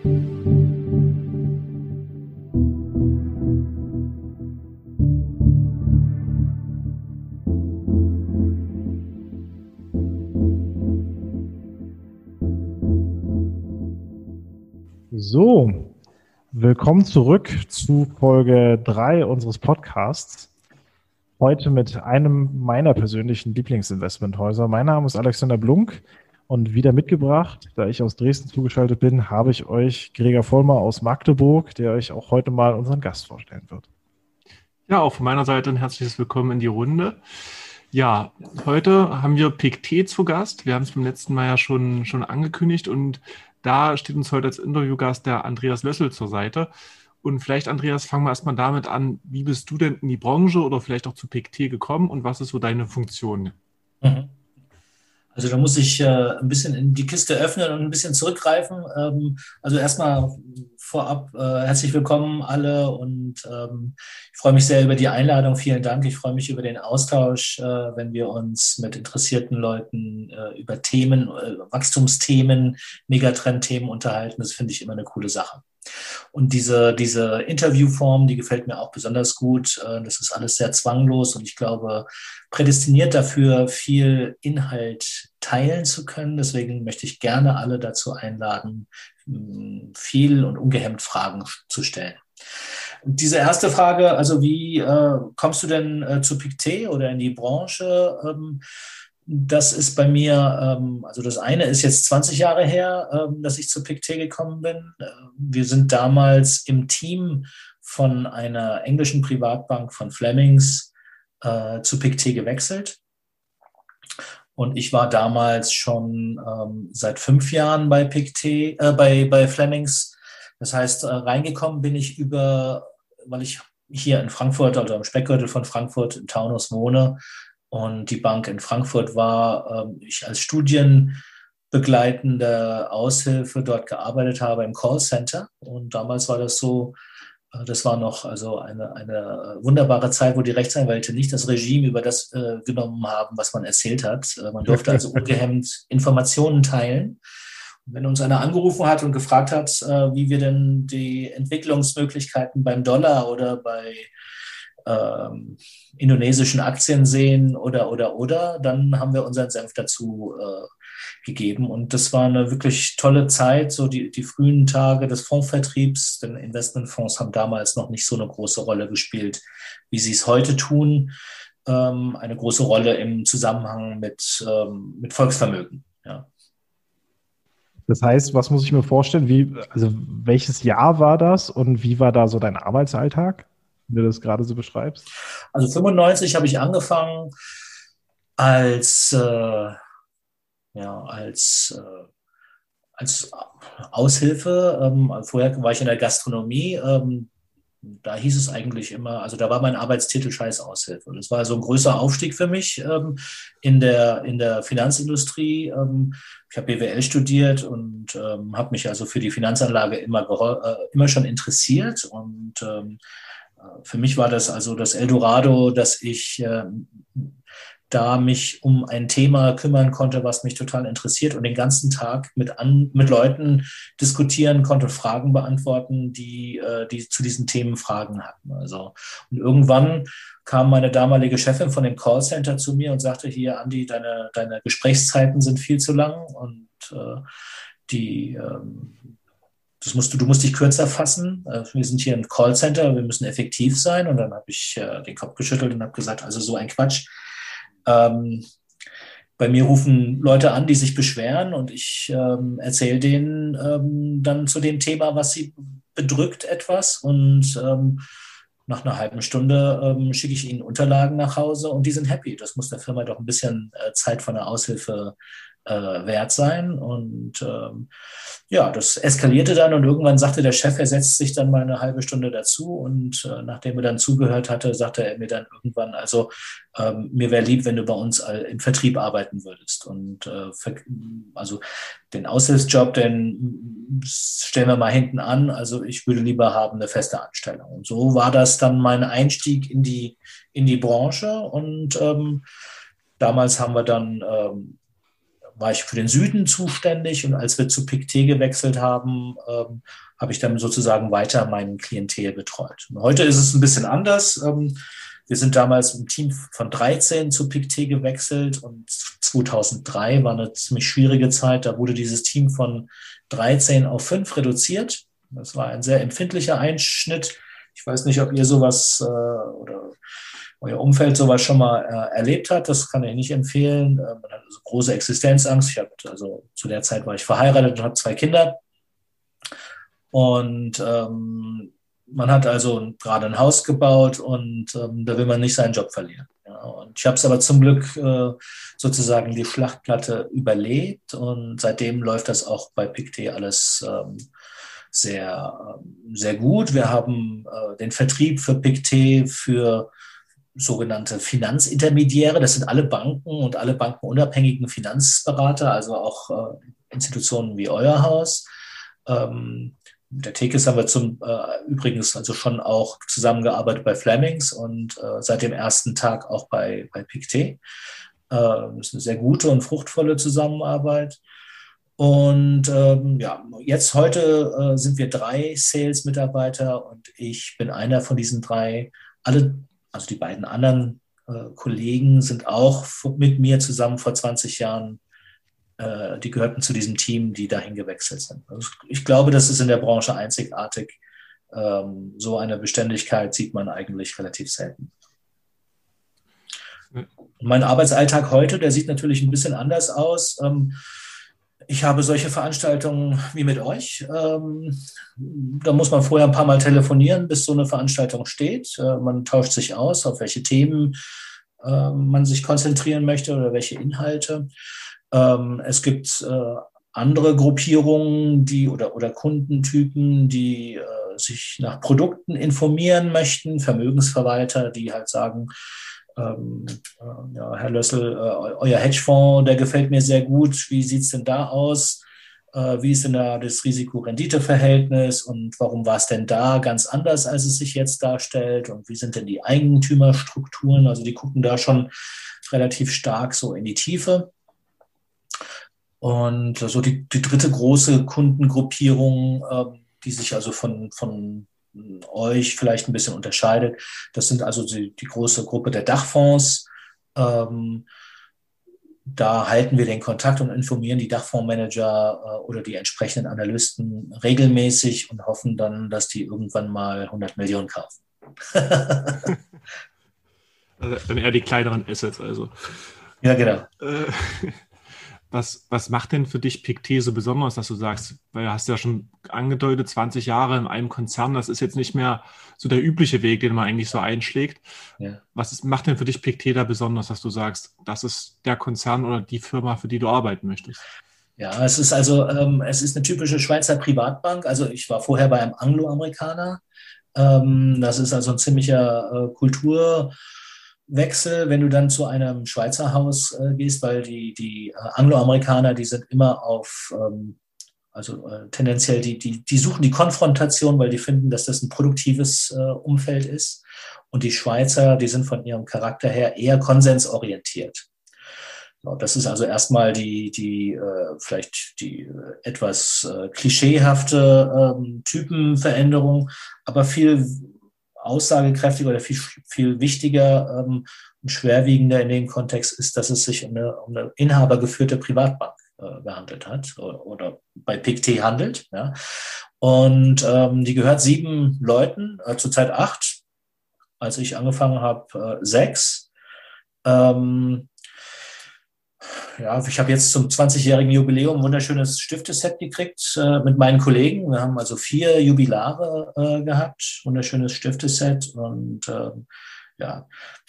So, willkommen zurück zu Folge 3 unseres Podcasts. Heute mit einem meiner persönlichen Lieblingsinvestmenthäuser. Mein Name ist Alexander Blunk und wieder mitgebracht, da ich aus Dresden zugeschaltet bin, habe ich euch Gregor Vollmer aus Magdeburg, der euch auch heute mal unseren Gast vorstellen wird. Ja, auch von meiner Seite ein herzliches Willkommen in die Runde. Ja, heute haben wir PICT zu Gast. Wir haben es beim letzten Mal ja schon, schon angekündigt und da steht uns heute als Interviewgast der Andreas Lössel zur Seite. Und vielleicht, Andreas, fangen wir erstmal damit an, wie bist du denn in die Branche oder vielleicht auch zu PKT gekommen und was ist so deine Funktion? Mhm. Also da muss ich äh, ein bisschen in die Kiste öffnen und ein bisschen zurückgreifen. Ähm, also erstmal vorab äh, herzlich willkommen alle und ähm, ich freue mich sehr über die Einladung. Vielen Dank. Ich freue mich über den Austausch, äh, wenn wir uns mit interessierten Leuten äh, über Themen, äh, Wachstumsthemen, Megatrendthemen unterhalten. Das finde ich immer eine coole Sache. Und diese, diese Interviewform, die gefällt mir auch besonders gut. Äh, das ist alles sehr zwanglos und ich glaube, prädestiniert dafür, viel Inhalt teilen zu können. Deswegen möchte ich gerne alle dazu einladen, viel und ungehemmt Fragen zu stellen. Diese erste Frage, also wie äh, kommst du denn äh, zu PICT oder in die Branche? Ähm, das ist bei mir, ähm, also das eine ist jetzt 20 Jahre her, ähm, dass ich zu PICT gekommen bin. Äh, wir sind damals im Team von einer englischen Privatbank von Flemings äh, zu PICT gewechselt. Und ich war damals schon ähm, seit fünf Jahren bei PICT, äh, bei, bei Flemings. Das heißt, äh, reingekommen bin ich über, weil ich hier in Frankfurt oder im Speckgürtel von Frankfurt im Taunus wohne, und die Bank in Frankfurt war, ähm, ich als studienbegleitende Aushilfe dort gearbeitet habe im Callcenter. Und damals war das so, äh, das war noch also eine, eine wunderbare Zeit, wo die Rechtsanwälte nicht das Regime über das äh, genommen haben, was man erzählt hat. Äh, man durfte also ungehemmt Informationen teilen. Und wenn uns einer angerufen hat und gefragt hat, äh, wie wir denn die Entwicklungsmöglichkeiten beim Dollar oder bei ähm, indonesischen Aktien sehen oder, oder, oder, dann haben wir unseren Senf dazu äh, gegeben. Und das war eine wirklich tolle Zeit, so die, die frühen Tage des Fondsvertriebs, denn Investmentfonds haben damals noch nicht so eine große Rolle gespielt, wie sie es heute tun. Ähm, eine große Rolle im Zusammenhang mit, ähm, mit Volksvermögen. Ja. Das heißt, was muss ich mir vorstellen? Wie, also welches Jahr war das und wie war da so dein Arbeitsalltag? Wenn du das gerade so beschreibst? Also 95 habe ich angefangen als, äh, ja, als, äh, als Aushilfe. Ähm, vorher war ich in der Gastronomie. Ähm, da hieß es eigentlich immer, also da war mein Arbeitstitel Scheißaushilfe. Das war so ein größer Aufstieg für mich ähm, in, der, in der Finanzindustrie. Ähm, ich habe BWL studiert und ähm, habe mich also für die Finanzanlage immer, äh, immer schon interessiert und ähm, für mich war das also das Eldorado, dass ich äh, da mich um ein Thema kümmern konnte, was mich total interessiert und den ganzen Tag mit, an, mit Leuten diskutieren konnte, Fragen beantworten, die, äh, die zu diesen Themen Fragen hatten. Also, und irgendwann kam meine damalige Chefin von dem Callcenter zu mir und sagte, hier, Andi, deine, deine Gesprächszeiten sind viel zu lang und äh, die, ähm, das musst du, du musst dich kürzer fassen. Äh, wir sind hier ein Callcenter, wir müssen effektiv sein. Und dann habe ich äh, den Kopf geschüttelt und habe gesagt, also so ein Quatsch. Ähm, bei mir rufen Leute an, die sich beschweren und ich ähm, erzähle denen ähm, dann zu dem Thema, was sie bedrückt etwas und ähm, nach einer halben Stunde ähm, schicke ich ihnen Unterlagen nach Hause und die sind happy. Das muss der Firma doch ein bisschen äh, Zeit von der Aushilfe äh, wert sein. Und ähm, ja, das eskalierte dann und irgendwann sagte der Chef, er setzt sich dann mal eine halbe Stunde dazu und äh, nachdem er dann zugehört hatte, sagte er mir dann irgendwann, also ähm, mir wäre lieb, wenn du bei uns im Vertrieb arbeiten würdest. Und äh, also den Aushilfsjob, den stellen wir mal hinten an. Also ich würde lieber haben eine feste Anstellung. Und so war das dann mein Einstieg in die, in die Branche und ähm, Damals haben wir dann ähm, war ich für den Süden zuständig und als wir zu PICT gewechselt haben, ähm, habe ich dann sozusagen weiter meinen Klientel betreut. Und heute ist es ein bisschen anders. Ähm, wir sind damals im Team von 13 zu PICT gewechselt und 2003 war eine ziemlich schwierige Zeit. Da wurde dieses Team von 13 auf 5 reduziert. Das war ein sehr empfindlicher Einschnitt. Ich weiß nicht, ob ihr sowas äh, oder euer Umfeld sowas schon mal äh, erlebt hat. Das kann ich nicht empfehlen. Äh, man hat also große Existenzangst. Ich habe also zu der Zeit war ich verheiratet und habe zwei Kinder. Und ähm, man hat also gerade ein Haus gebaut und ähm, da will man nicht seinen Job verlieren. Ja. Und ich habe es aber zum Glück äh, sozusagen die Schlachtplatte überlebt und seitdem läuft das auch bei PICT alles ähm, sehr, ähm, sehr gut. Wir haben äh, den Vertrieb für PICT für sogenannte Finanzintermediäre. Das sind alle Banken und alle bankenunabhängigen Finanzberater, also auch äh, Institutionen wie euer Haus. Ähm, mit der Tekis haben wir zum äh, übrigens also schon auch zusammengearbeitet bei Flemings und äh, seit dem ersten Tag auch bei, bei PICT. das ist eine sehr gute und fruchtvolle Zusammenarbeit. Und ähm, ja, jetzt heute äh, sind wir drei Sales-Mitarbeiter und ich bin einer von diesen drei. Alle, also die beiden anderen äh, Kollegen sind auch mit mir zusammen vor 20 Jahren, äh, die gehörten zu diesem Team, die dahin gewechselt sind. Also ich glaube, das ist in der Branche einzigartig. Ähm, so eine Beständigkeit sieht man eigentlich relativ selten. Mein Arbeitsalltag heute, der sieht natürlich ein bisschen anders aus. Ähm, ich habe solche Veranstaltungen wie mit euch. Ähm, da muss man vorher ein paar Mal telefonieren, bis so eine Veranstaltung steht. Äh, man tauscht sich aus, auf welche Themen äh, man sich konzentrieren möchte oder welche Inhalte. Ähm, es gibt äh, andere Gruppierungen, die oder, oder Kundentypen, die äh, sich nach Produkten informieren möchten, Vermögensverwalter, die halt sagen, ähm, äh, ja, Herr Lössel, äh, euer Hedgefonds, der gefällt mir sehr gut. Wie sieht es denn da aus? Äh, wie ist denn da das Risiko-Rendite-Verhältnis und warum war es denn da ganz anders, als es sich jetzt darstellt? Und wie sind denn die Eigentümerstrukturen? Also die gucken da schon relativ stark so in die Tiefe. Und so die, die dritte große Kundengruppierung, ähm, die sich also von, von euch vielleicht ein bisschen unterscheidet. Das sind also die, die große Gruppe der Dachfonds. Ähm, da halten wir den Kontakt und informieren die Dachfondsmanager äh, oder die entsprechenden Analysten regelmäßig und hoffen dann, dass die irgendwann mal 100 Millionen kaufen. also dann eher die kleineren Assets also. Ja, genau. Äh, was, was macht denn für dich PICT so besonders, dass du sagst, weil du hast ja schon angedeutet, 20 Jahre in einem Konzern, das ist jetzt nicht mehr so der übliche Weg, den man eigentlich so einschlägt. Ja. Was ist, macht denn für dich PICT da besonders, dass du sagst, das ist der Konzern oder die Firma, für die du arbeiten möchtest? Ja, es ist also, ähm, es ist eine typische Schweizer Privatbank. Also ich war vorher bei einem Anglo-Amerikaner. Ähm, das ist also ein ziemlicher äh, Kultur- Wechsel, wenn du dann zu einem Schweizer Haus äh, gehst, weil die, die äh, Angloamerikaner, die sind immer auf, ähm, also äh, tendenziell, die, die, die suchen die Konfrontation, weil die finden, dass das ein produktives äh, Umfeld ist. Und die Schweizer, die sind von ihrem Charakter her eher konsensorientiert. So, das ist also erstmal die, die äh, vielleicht die äh, etwas klischeehafte ähm, Typenveränderung, aber viel aussagekräftiger oder viel, viel wichtiger ähm, und schwerwiegender in dem Kontext ist, dass es sich um eine, um eine inhabergeführte Privatbank äh, gehandelt hat oder, oder bei PICT handelt. Ja. Und ähm, die gehört sieben Leuten, äh, zurzeit acht. Als ich angefangen habe, äh, sechs. Ähm, ja, ich habe jetzt zum 20-jährigen Jubiläum ein wunderschönes Stifteset gekriegt äh, mit meinen Kollegen. Wir haben also vier Jubilare äh, gehabt, wunderschönes Stifteset. Und äh, ja,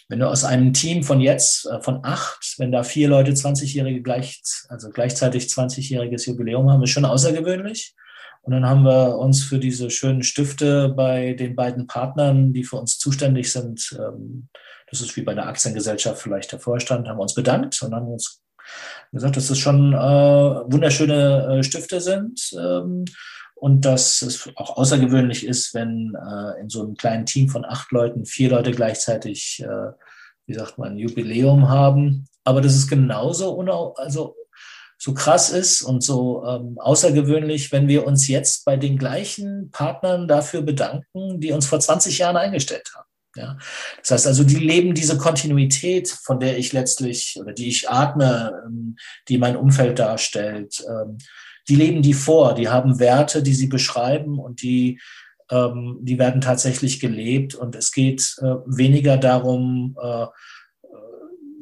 wenn du aus einem Team von jetzt, äh, von acht, wenn da vier Leute 20-jährige gleich, also gleichzeitig 20-jähriges Jubiläum haben, ist schon außergewöhnlich. Und dann haben wir uns für diese schönen Stifte bei den beiden Partnern, die für uns zuständig sind, ähm, das ist wie bei einer Aktiengesellschaft vielleicht der Vorstand, haben wir uns bedankt und haben uns gesagt, dass es schon äh, wunderschöne äh, Stifte sind ähm, und dass es auch außergewöhnlich ist, wenn äh, in so einem kleinen Team von acht Leuten vier Leute gleichzeitig, äh, wie sagt man, Jubiläum haben. Aber das ist genauso, also so krass ist und so ähm, außergewöhnlich, wenn wir uns jetzt bei den gleichen Partnern dafür bedanken, die uns vor 20 Jahren eingestellt haben. Ja. Das heißt also, die leben diese Kontinuität, von der ich letztlich oder die ich atme, ähm, die mein Umfeld darstellt, ähm, die leben die vor, die haben Werte, die sie beschreiben und die, ähm, die werden tatsächlich gelebt. Und es geht äh, weniger darum, äh,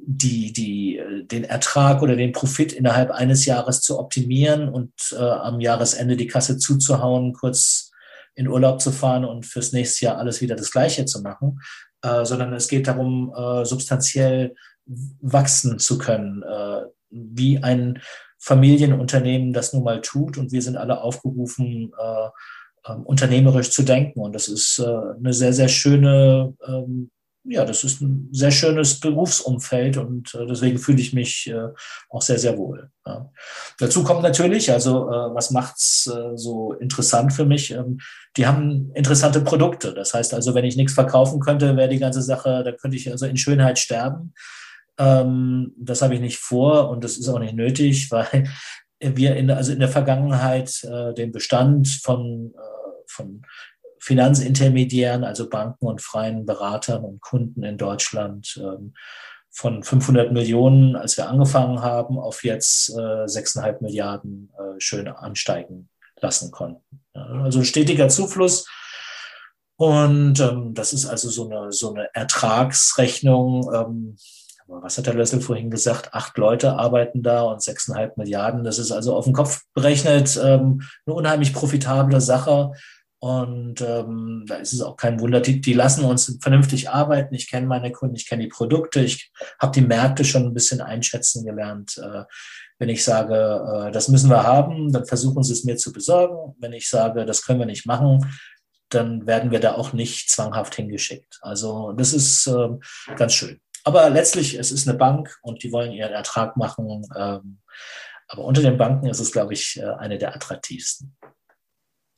die, die, den Ertrag oder den Profit innerhalb eines Jahres zu optimieren und äh, am Jahresende die Kasse zuzuhauen, kurz in Urlaub zu fahren und fürs nächste Jahr alles wieder das Gleiche zu machen, äh, sondern es geht darum, äh, substanziell wachsen zu können, äh, wie ein Familienunternehmen das nun mal tut. Und wir sind alle aufgerufen, äh, ähm, unternehmerisch zu denken. Und das ist äh, eine sehr, sehr schöne ähm, ja, das ist ein sehr schönes Berufsumfeld und äh, deswegen fühle ich mich äh, auch sehr, sehr wohl. Ja. Dazu kommt natürlich, also äh, was macht's äh, so interessant für mich? Ähm, die haben interessante Produkte. Das heißt also, wenn ich nichts verkaufen könnte, wäre die ganze Sache, da könnte ich also in Schönheit sterben. Ähm, das habe ich nicht vor und das ist auch nicht nötig, weil wir in, also in der Vergangenheit äh, den Bestand von, äh, von Finanzintermediären, also Banken und freien Beratern und Kunden in Deutschland ähm, von 500 Millionen, als wir angefangen haben, auf jetzt äh, 6,5 Milliarden äh, schön ansteigen lassen konnten. Also stetiger Zufluss. Und ähm, das ist also so eine, so eine Ertragsrechnung. Ähm, was hat der Lössel vorhin gesagt? Acht Leute arbeiten da und 6,5 Milliarden. Das ist also auf den Kopf berechnet ähm, eine unheimlich profitable Sache. Und ähm, da ist es auch kein Wunder, die, die lassen uns vernünftig arbeiten. Ich kenne meine Kunden, ich kenne die Produkte, ich habe die Märkte schon ein bisschen einschätzen gelernt. Äh, wenn ich sage, äh, das müssen wir haben, dann versuchen sie es mir zu besorgen. Wenn ich sage, das können wir nicht machen, dann werden wir da auch nicht zwanghaft hingeschickt. Also das ist äh, ganz schön. Aber letztlich, es ist eine Bank und die wollen ihren Ertrag machen. Ähm, aber unter den Banken ist es, glaube ich, äh, eine der attraktivsten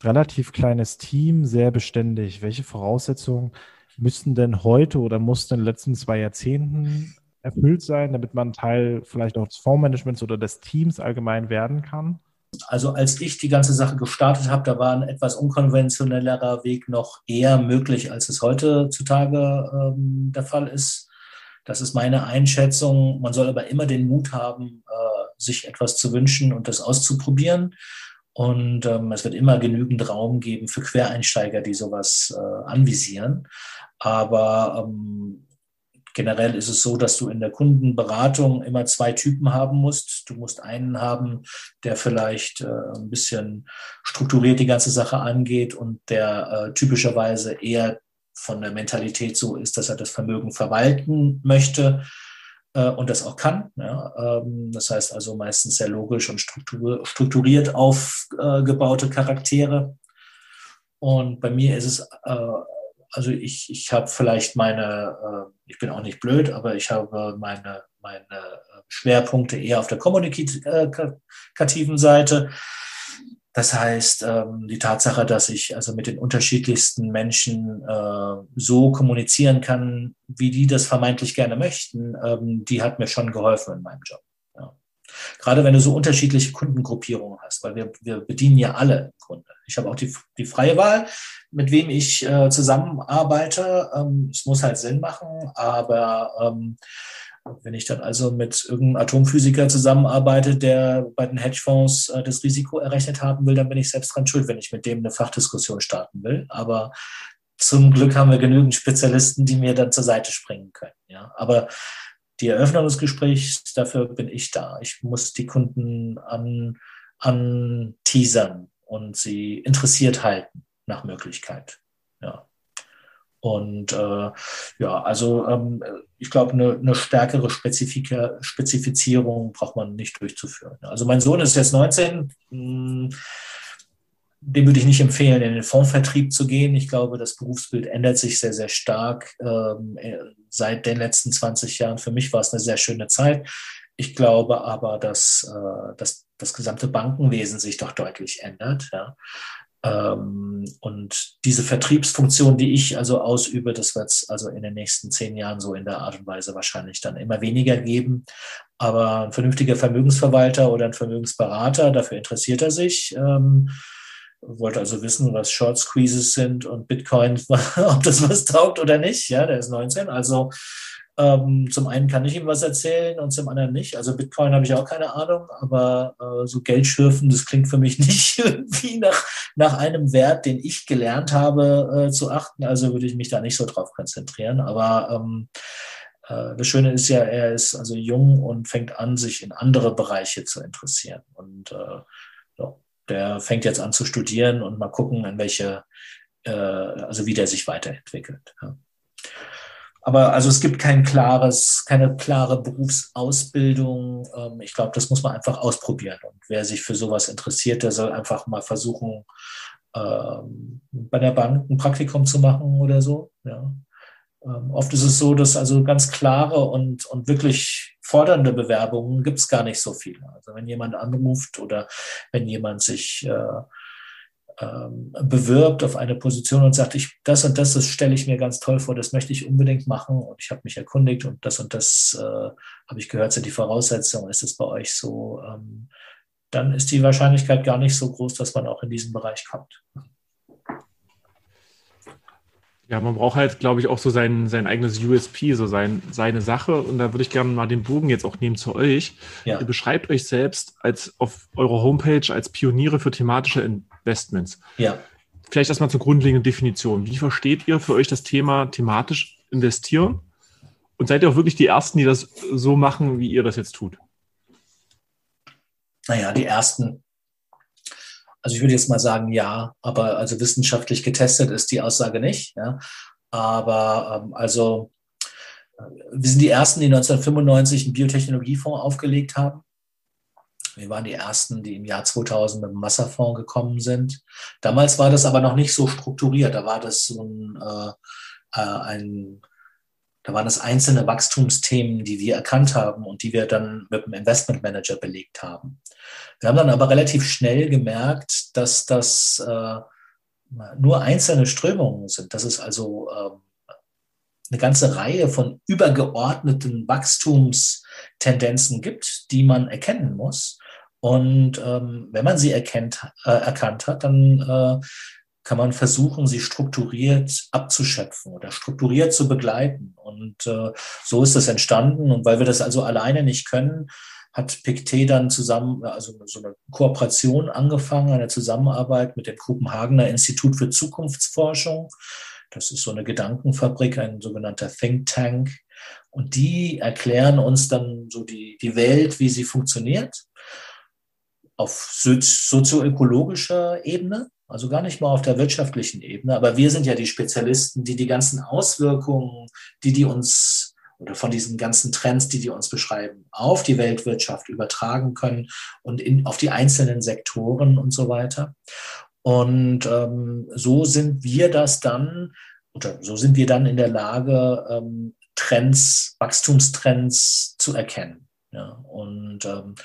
relativ kleines Team, sehr beständig. Welche Voraussetzungen müssten denn heute oder mussten in den letzten zwei Jahrzehnten erfüllt sein, damit man Teil vielleicht auch des Fondsmanagements oder des Teams allgemein werden kann? Also als ich die ganze Sache gestartet habe, da war ein etwas unkonventionellerer Weg noch eher möglich, als es heutzutage ähm, der Fall ist. Das ist meine Einschätzung. Man soll aber immer den Mut haben, äh, sich etwas zu wünschen und das auszuprobieren. Und ähm, es wird immer genügend Raum geben für Quereinsteiger, die sowas äh, anvisieren. Aber ähm, generell ist es so, dass du in der Kundenberatung immer zwei Typen haben musst. Du musst einen haben, der vielleicht äh, ein bisschen strukturiert die ganze Sache angeht und der äh, typischerweise eher von der Mentalität so ist, dass er das Vermögen verwalten möchte äh, und das auch kann. Ja. Ähm, das heißt also meistens sehr logisch und strukturiert aufgebaute Charaktere. Und bei mir ist es, äh, also ich, ich habe vielleicht meine, äh, ich bin auch nicht blöd, aber ich habe meine, meine Schwerpunkte eher auf der kommunikativen Seite. Das heißt, ähm, die Tatsache, dass ich also mit den unterschiedlichsten Menschen äh, so kommunizieren kann, wie die das vermeintlich gerne möchten, ähm, die hat mir schon geholfen in meinem Job. Ja. Gerade wenn du so unterschiedliche Kundengruppierungen hast, weil wir, wir bedienen ja alle Kunden. Ich habe auch die, die freie Wahl, mit wem ich äh, zusammenarbeite. Ähm, es muss halt Sinn machen, aber ähm, wenn ich dann also mit irgendeinem Atomphysiker zusammenarbeite, der bei den Hedgefonds äh, das Risiko errechnet haben will, dann bin ich selbst dran schuld, wenn ich mit dem eine Fachdiskussion starten will. Aber zum Glück haben wir genügend Spezialisten, die mir dann zur Seite springen können. Ja. Aber die Eröffnung des Gesprächs, dafür bin ich da. Ich muss die Kunden an, an teasern und sie interessiert halten nach Möglichkeit. Ja. Und äh, ja, also ähm, ich glaube, eine, eine stärkere Spezifika Spezifizierung braucht man nicht durchzuführen. Also mein Sohn ist jetzt 19. Hm, dem würde ich nicht empfehlen, in den Fondsvertrieb zu gehen. Ich glaube, das Berufsbild ändert sich sehr, sehr stark ähm, äh, seit den letzten 20 Jahren. Für mich war es eine sehr schöne Zeit. Ich glaube aber, dass, äh, dass das gesamte Bankenwesen sich doch deutlich ändert. Ja. Ähm, und diese Vertriebsfunktion, die ich also ausübe, das wird es also in den nächsten zehn Jahren so in der Art und Weise wahrscheinlich dann immer weniger geben. Aber ein vernünftiger Vermögensverwalter oder ein Vermögensberater, dafür interessiert er sich. Ähm, wollte also wissen, was Short Squeezes sind und Bitcoin, ob das was taugt oder nicht. Ja, der ist 19. Also ähm, zum einen kann ich ihm was erzählen und zum anderen nicht. Also Bitcoin habe ich auch keine Ahnung, aber äh, so Geldschürfen, das klingt für mich nicht irgendwie nach, nach einem Wert, den ich gelernt habe äh, zu achten. Also würde ich mich da nicht so drauf konzentrieren. Aber ähm, äh, das Schöne ist ja, er ist also jung und fängt an, sich in andere Bereiche zu interessieren. Und äh, so, der fängt jetzt an zu studieren und mal gucken, in welche, äh, also wie der sich weiterentwickelt. Ja. Aber also es gibt kein klares, keine klare Berufsausbildung. Ähm, ich glaube, das muss man einfach ausprobieren. Und wer sich für sowas interessiert, der soll einfach mal versuchen, ähm, bei der Bank ein Praktikum zu machen oder so. Ja. Ähm, oft ist es so, dass also ganz klare und, und wirklich fordernde Bewerbungen gibt es gar nicht so viele. Also wenn jemand anruft oder wenn jemand sich äh, ähm, bewirbt auf eine Position und sagt, ich, das und das, das stelle ich mir ganz toll vor, das möchte ich unbedingt machen und ich habe mich erkundigt und das und das äh, habe ich gehört, sind die Voraussetzungen, ist es bei euch so, ähm, dann ist die Wahrscheinlichkeit gar nicht so groß, dass man auch in diesen Bereich kommt. Ja, man braucht halt, glaube ich, auch so sein, sein eigenes USP, so sein, seine Sache. Und da würde ich gerne mal den Bogen jetzt auch nehmen zu euch. Ja. Ihr beschreibt euch selbst als auf eurer Homepage als Pioniere für thematische Investments. Ja. Vielleicht erstmal zur grundlegenden Definition. Wie versteht ihr für euch das Thema thematisch investieren? Und seid ihr auch wirklich die Ersten, die das so machen, wie ihr das jetzt tut? Naja, die Ersten also ich würde jetzt mal sagen, ja, aber also wissenschaftlich getestet ist die Aussage nicht. Ja. Aber ähm, also äh, wir sind die Ersten, die 1995 einen Biotechnologiefonds aufgelegt haben. Wir waren die Ersten, die im Jahr 2000 mit dem Wasserfonds gekommen sind. Damals war das aber noch nicht so strukturiert. Da war das so ein, äh, äh ein da waren es einzelne Wachstumsthemen, die wir erkannt haben und die wir dann mit dem Investmentmanager belegt haben. Wir haben dann aber relativ schnell gemerkt, dass das äh, nur einzelne Strömungen sind, dass es also äh, eine ganze Reihe von übergeordneten Wachstumstendenzen gibt, die man erkennen muss. Und ähm, wenn man sie erkennt, äh, erkannt hat, dann äh, kann man versuchen, sie strukturiert abzuschöpfen oder strukturiert zu begleiten. Und äh, so ist das entstanden. Und weil wir das also alleine nicht können, hat Pictet dann zusammen, also so eine Kooperation angefangen, eine Zusammenarbeit mit dem Kopenhagener Institut für Zukunftsforschung. Das ist so eine Gedankenfabrik, ein sogenannter Think Tank. Und die erklären uns dann so die, die Welt, wie sie funktioniert, auf sozioökologischer Ebene, also gar nicht mal auf der wirtschaftlichen Ebene. Aber wir sind ja die Spezialisten, die die ganzen Auswirkungen, die die uns oder von diesen ganzen Trends, die die uns beschreiben, auf die Weltwirtschaft übertragen können und in, auf die einzelnen Sektoren und so weiter. Und ähm, so sind wir das dann, oder so sind wir dann in der Lage, ähm, Trends, Wachstumstrends zu erkennen. Ja, und ähm,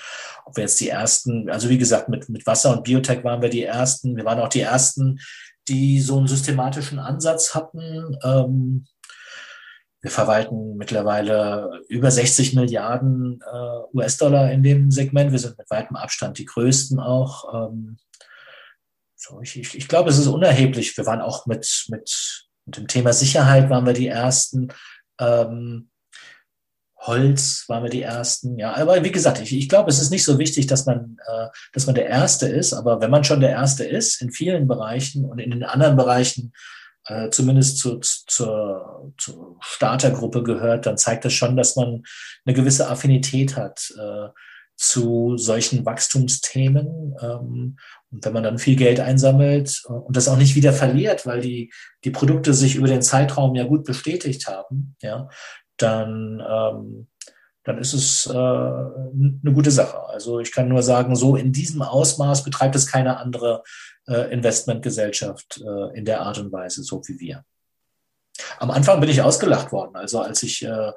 ob wir jetzt die ersten, also wie gesagt, mit, mit Wasser und Biotech waren wir die ersten, wir waren auch die ersten, die so einen systematischen Ansatz hatten. Ähm, wir verwalten mittlerweile über 60 Milliarden äh, US-Dollar in dem Segment. Wir sind mit weitem Abstand die größten auch. Ähm, so, ich, ich, ich glaube, es ist unerheblich. Wir waren auch mit, mit, mit dem Thema Sicherheit waren wir die ersten. Ähm, Holz waren wir die ersten. Ja, aber wie gesagt, ich, ich glaube, es ist nicht so wichtig, dass man, äh, dass man der Erste ist. Aber wenn man schon der Erste ist in vielen Bereichen und in den anderen Bereichen äh, zumindest zu, zur, zur Startergruppe gehört, dann zeigt das schon, dass man eine gewisse Affinität hat äh, zu solchen Wachstumsthemen. Ähm, und wenn man dann viel Geld einsammelt äh, und das auch nicht wieder verliert, weil die, die Produkte sich über den Zeitraum ja gut bestätigt haben, ja, dann, ähm, dann ist es äh, eine gute Sache. Also ich kann nur sagen, so in diesem Ausmaß betreibt es keine andere äh, Investmentgesellschaft äh, in der Art und Weise, so wie wir. Am Anfang bin ich ausgelacht worden. Also als ich äh,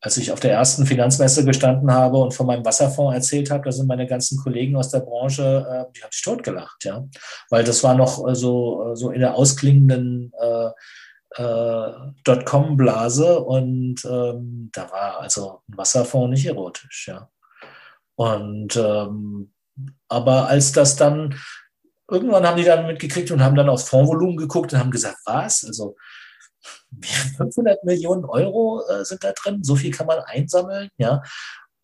als ich auf der ersten Finanzmesse gestanden habe und von meinem Wasserfonds erzählt habe, da sind meine ganzen Kollegen aus der Branche, äh, die haben sich totgelacht, ja. Weil das war noch äh, so, äh, so in der ausklingenden äh, äh, Dotcom-Blase und ähm, da war also ein Wasserfonds nicht erotisch, ja. Und ähm, aber als das dann, irgendwann haben die dann mitgekriegt und haben dann aufs Fondsvolumen geguckt und haben gesagt, was? Also 500 Millionen Euro äh, sind da drin, so viel kann man einsammeln, ja.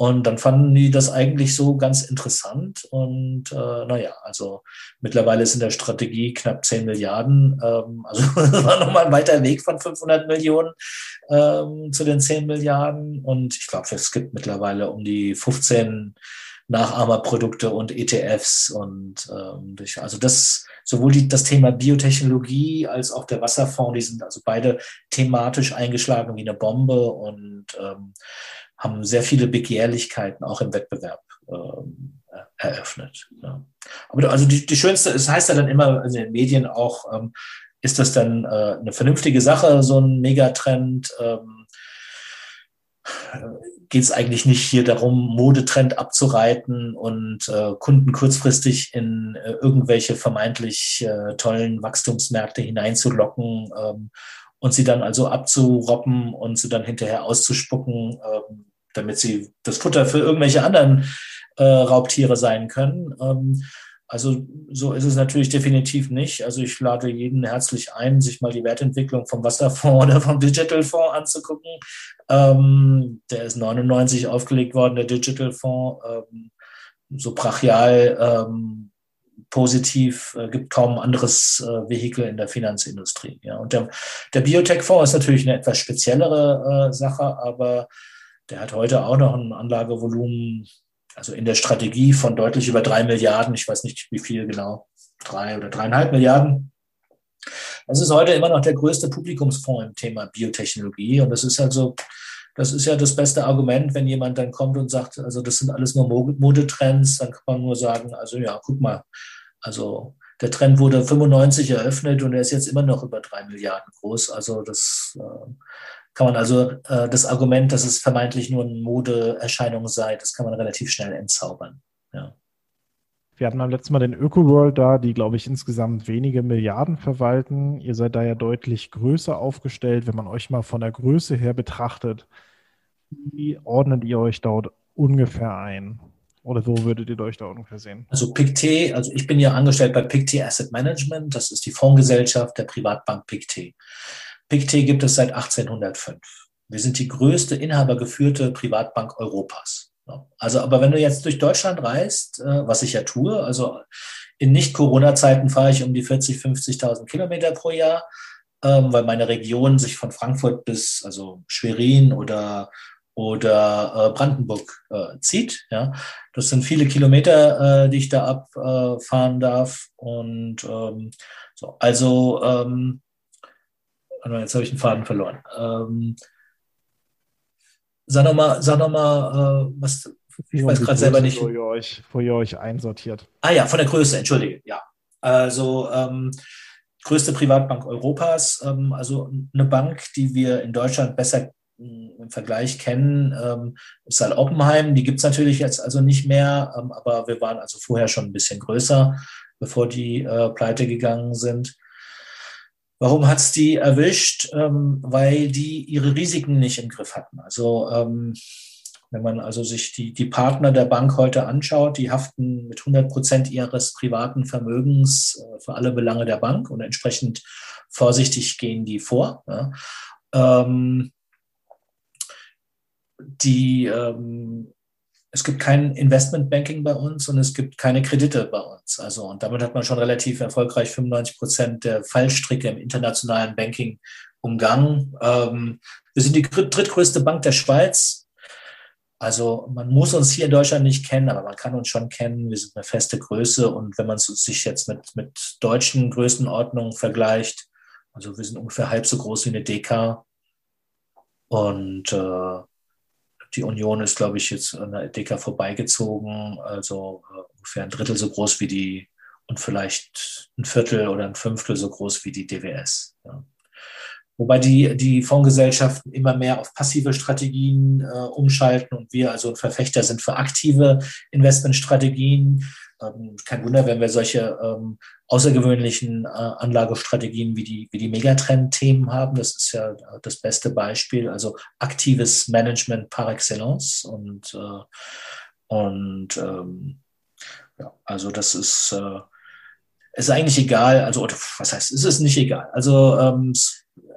Und dann fanden die das eigentlich so ganz interessant. Und äh, naja, also mittlerweile ist in der Strategie knapp 10 Milliarden. Ähm, also war nochmal ein weiter Weg von 500 Millionen ähm, zu den 10 Milliarden. Und ich glaube, es gibt mittlerweile um die 15 Nachahmerprodukte und ETFs. Und ähm, also das sowohl die, das Thema Biotechnologie als auch der Wasserfonds, die sind also beide thematisch eingeschlagen wie eine Bombe und ähm, haben sehr viele Begehrlichkeiten auch im Wettbewerb ähm, eröffnet. Ja. Aber also die, die schönste, es heißt ja dann immer in den Medien auch, ähm, ist das dann äh, eine vernünftige Sache, so ein Megatrend? Ähm, geht es eigentlich nicht hier darum, Modetrend abzureiten und äh, Kunden kurzfristig in äh, irgendwelche vermeintlich äh, tollen Wachstumsmärkte hineinzulocken ähm, und sie dann also abzuroppen und sie dann hinterher auszuspucken, ähm, damit sie das Futter für irgendwelche anderen äh, Raubtiere sein können. Ähm, also so ist es natürlich definitiv nicht. Also ich lade jeden herzlich ein, sich mal die Wertentwicklung vom Wasserfonds oder vom Digitalfonds anzugucken. Ähm, der ist 99 aufgelegt worden, der Digitalfonds. Ähm, so brachial ähm, positiv, äh, gibt kaum anderes äh, Vehikel in der Finanzindustrie. Ja. Und der, der Biotech-Fonds ist natürlich eine etwas speziellere äh, Sache, aber der hat heute auch noch ein Anlagevolumen also in der Strategie von deutlich über drei Milliarden, ich weiß nicht wie viel genau, drei oder dreieinhalb Milliarden. Das ist heute immer noch der größte Publikumsfonds im Thema Biotechnologie. Und das ist also, das ist ja das beste Argument, wenn jemand dann kommt und sagt, also das sind alles nur Modetrends, dann kann man nur sagen, also ja, guck mal, also der Trend wurde 95 eröffnet und er ist jetzt immer noch über drei Milliarden groß. Also das äh, kann man also äh, das Argument, dass es vermeintlich nur eine Modeerscheinung sei, das kann man relativ schnell entzaubern. Ja. Wir hatten am letzten Mal den Öko-World da, die, glaube ich, insgesamt wenige Milliarden verwalten. Ihr seid da ja deutlich größer aufgestellt. Wenn man euch mal von der Größe her betrachtet, wie ordnet ihr euch dort ungefähr ein? Oder wo würdet ihr euch da ungefähr sehen? Also PICT, also ich bin ja angestellt bei PICT Asset Management. Das ist die Fondsgesellschaft der Privatbank PICT. PICT gibt es seit 1805. Wir sind die größte inhabergeführte Privatbank Europas. Also, aber wenn du jetzt durch Deutschland reist, äh, was ich ja tue, also in Nicht-Corona-Zeiten fahre ich um die 40, 50.000 Kilometer pro Jahr, ähm, weil meine Region sich von Frankfurt bis also Schwerin oder oder äh, Brandenburg äh, zieht. Ja, das sind viele Kilometer, die ich da abfahren darf. Und ähm, so, also ähm, jetzt habe ich den Faden verloren. Ähm, sag nochmal, sag noch mal, äh, was, ich weiß gerade selber nicht. Wo ihr, euch, wo ihr euch einsortiert. Ah ja, von der Größe, entschuldige, ja. Also ähm, größte Privatbank Europas, ähm, also eine Bank, die wir in Deutschland besser hm, im Vergleich kennen, ähm, ist halt Oppenheim. Die gibt es natürlich jetzt also nicht mehr, ähm, aber wir waren also vorher schon ein bisschen größer, bevor die äh, pleite gegangen sind. Warum hat es die erwischt? Ähm, weil die ihre Risiken nicht im Griff hatten. Also ähm, wenn man also sich die, die Partner der Bank heute anschaut, die haften mit 100 Prozent ihres privaten Vermögens äh, für alle Belange der Bank und entsprechend vorsichtig gehen die vor. Ja. Ähm, die ähm, es gibt kein Investmentbanking bei uns und es gibt keine Kredite bei uns. Also, und damit hat man schon relativ erfolgreich 95 Prozent der Fallstricke im internationalen Banking umgangen. Ähm, wir sind die drittgrößte Bank der Schweiz. Also man muss uns hier in Deutschland nicht kennen, aber man kann uns schon kennen. Wir sind eine feste Größe und wenn man sich jetzt mit, mit deutschen Größenordnungen vergleicht, also wir sind ungefähr halb so groß wie eine DK und äh, die Union ist, glaube ich, jetzt an der Edeka vorbeigezogen, also äh, ungefähr ein Drittel so groß wie die und vielleicht ein Viertel oder ein Fünftel so groß wie die DWS. Ja. Wobei die, die Fondsgesellschaften immer mehr auf passive Strategien äh, umschalten und wir also Verfechter sind für aktive Investmentstrategien. Ähm, kein Wunder, wenn wir solche ähm, außergewöhnlichen äh, Anlagestrategien wie die, wie die Megatrend-Themen haben. Das ist ja das beste Beispiel. Also aktives Management par excellence. Und, äh, und ähm, ja, also das ist, äh, ist eigentlich egal. Also, was heißt, es ist nicht egal. Also ähm,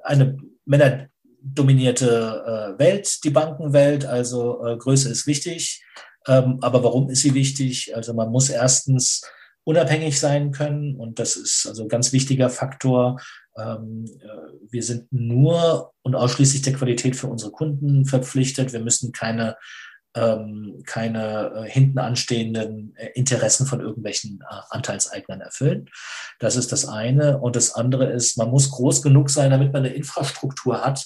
eine männerdominierte äh, Welt, die Bankenwelt. Also äh, Größe ist wichtig. Ähm, aber warum ist sie wichtig? Also man muss erstens unabhängig sein können und das ist also ein ganz wichtiger Faktor. Ähm, äh, wir sind nur und ausschließlich der Qualität für unsere Kunden verpflichtet. Wir müssen keine ähm, keine äh, hinten anstehenden äh, Interessen von irgendwelchen Anteilseignern erfüllen. Das ist das eine. Und das andere ist, man muss groß genug sein, damit man eine Infrastruktur hat,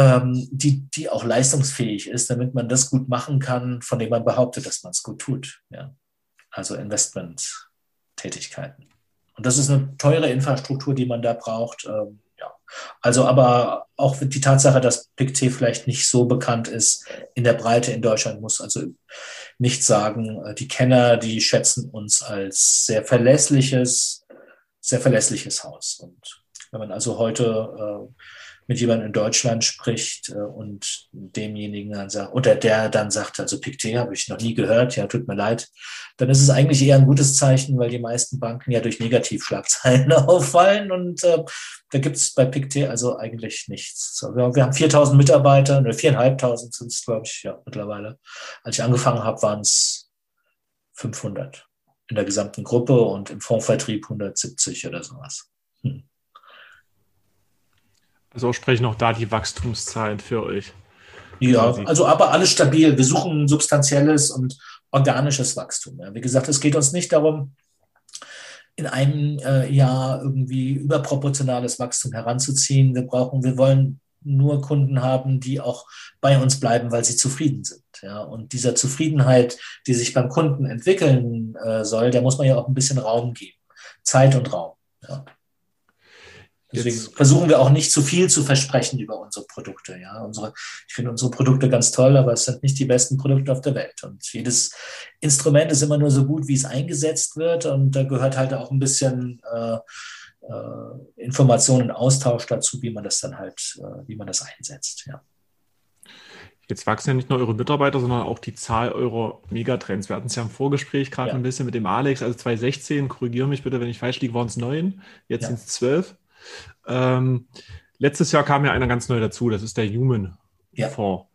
ähm, die, die auch leistungsfähig ist, damit man das gut machen kann, von dem man behauptet, dass man es gut tut. Ja. Also Investmenttätigkeiten. Und das ist eine teure Infrastruktur, die man da braucht. Ähm, ja. Also aber auch die Tatsache, dass PICT vielleicht nicht so bekannt ist in der Breite in Deutschland, muss also nicht sagen, äh, die Kenner, die schätzen uns als sehr verlässliches, sehr verlässliches Haus. Und wenn man also heute äh, mit jemandem in Deutschland spricht äh, und demjenigen dann sagt, oder der dann sagt, also Pictet habe ich noch nie gehört, ja, tut mir leid, dann ist es eigentlich eher ein gutes Zeichen, weil die meisten Banken ja durch Negativschlagzeilen auffallen und äh, da gibt es bei Pictet also eigentlich nichts. So, wir, wir, haben 4000 Mitarbeiter, oder 4.500 sind es, glaube ich, ja, mittlerweile. Als ich angefangen habe, waren es 500 in der gesamten Gruppe und im Fondsvertrieb 170 oder sowas. Hm. Also sprechen auch da die Wachstumszahlen für euch. Ja, also aber alles stabil. Wir suchen substanzielles und organisches Wachstum. Ja. Wie gesagt, es geht uns nicht darum, in einem äh, Jahr irgendwie überproportionales Wachstum heranzuziehen. Wir brauchen, wir wollen nur Kunden haben, die auch bei uns bleiben, weil sie zufrieden sind. Ja, und dieser Zufriedenheit, die sich beim Kunden entwickeln äh, soll, der muss man ja auch ein bisschen Raum geben. Zeit und Raum. Ja. Deswegen Jetzt. versuchen wir auch nicht zu viel zu versprechen über unsere Produkte. Ja, unsere, ich finde unsere Produkte ganz toll, aber es sind nicht die besten Produkte auf der Welt. Und jedes Instrument ist immer nur so gut, wie es eingesetzt wird. Und da gehört halt auch ein bisschen äh, äh, Information und Austausch dazu, wie man das dann halt, äh, wie man das einsetzt. Ja. Jetzt wachsen ja nicht nur eure Mitarbeiter, sondern auch die Zahl eurer Megatrends. Wir hatten es ja im Vorgespräch gerade ja. ein bisschen mit dem Alex. Also 2016, korrigiere mich bitte, wenn ich falsch liege, waren es neun, jetzt ja. sind es zwölf. Ähm, letztes Jahr kam ja einer ganz neu dazu, das ist der Human ja. Fonds.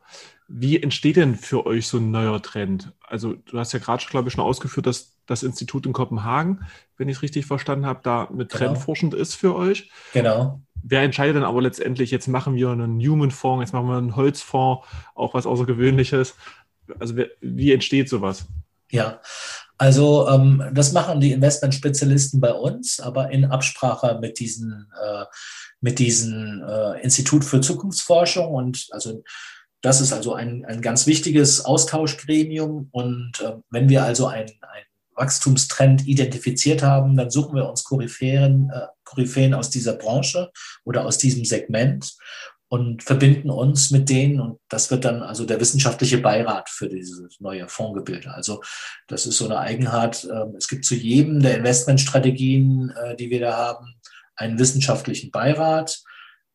Wie entsteht denn für euch so ein neuer Trend? Also du hast ja gerade, glaube ich, schon ausgeführt, dass das Institut in Kopenhagen, wenn ich es richtig verstanden habe, da mit genau. trendforschend ist für euch. Genau. Wer entscheidet dann aber letztendlich, jetzt machen wir einen Human-Fonds, jetzt machen wir einen Holzfonds, auch was Außergewöhnliches. Also wie entsteht sowas? Ja, also ähm, das machen die Investmentspezialisten bei uns, aber in Absprache mit diesen, äh, mit diesen äh, Institut für Zukunftsforschung. Und also das ist also ein, ein ganz wichtiges Austauschgremium. Und äh, wenn wir also einen, Wachstumstrend identifiziert haben, dann suchen wir uns Koryphäen, äh, Koryphäen aus dieser Branche oder aus diesem Segment und verbinden uns mit denen und das wird dann also der wissenschaftliche Beirat für dieses neue Fondsgebilde. Also das ist so eine Eigenart. Ähm, es gibt zu jedem der Investmentstrategien, äh, die wir da haben, einen wissenschaftlichen Beirat,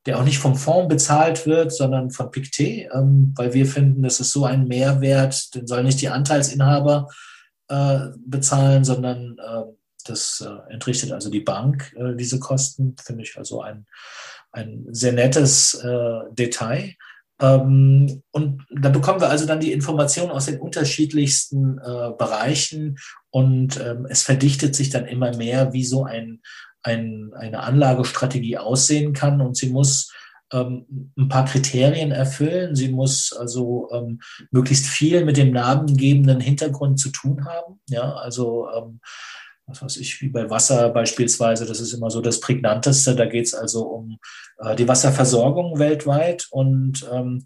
der auch nicht vom Fonds bezahlt wird, sondern von Pictet, ähm, weil wir finden, das ist so ein Mehrwert, den sollen nicht die Anteilsinhaber äh, bezahlen, sondern ähm, das äh, entrichtet also die Bank diese Kosten, finde ich also ein ein sehr nettes äh, Detail. Ähm, und da bekommen wir also dann die Informationen aus den unterschiedlichsten äh, Bereichen und ähm, es verdichtet sich dann immer mehr, wie so ein, ein, eine Anlagestrategie aussehen kann und sie muss ähm, ein paar Kriterien erfüllen. Sie muss also ähm, möglichst viel mit dem namengebenden Hintergrund zu tun haben. Ja, also ähm, was weiß ich, wie bei Wasser beispielsweise, das ist immer so das Prägnanteste. Da geht es also um äh, die Wasserversorgung weltweit und ähm,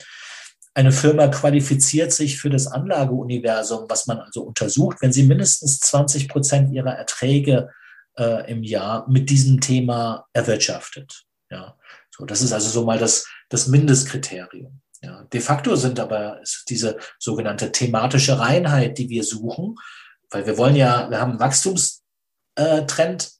eine Firma qualifiziert sich für das Anlageuniversum, was man also untersucht, wenn sie mindestens 20 Prozent ihrer Erträge äh, im Jahr mit diesem Thema erwirtschaftet. Ja. So, das ist also so mal das, das Mindestkriterium. Ja, de facto sind aber diese sogenannte thematische Reinheit, die wir suchen, weil wir wollen ja, wir haben einen Wachstumstrend,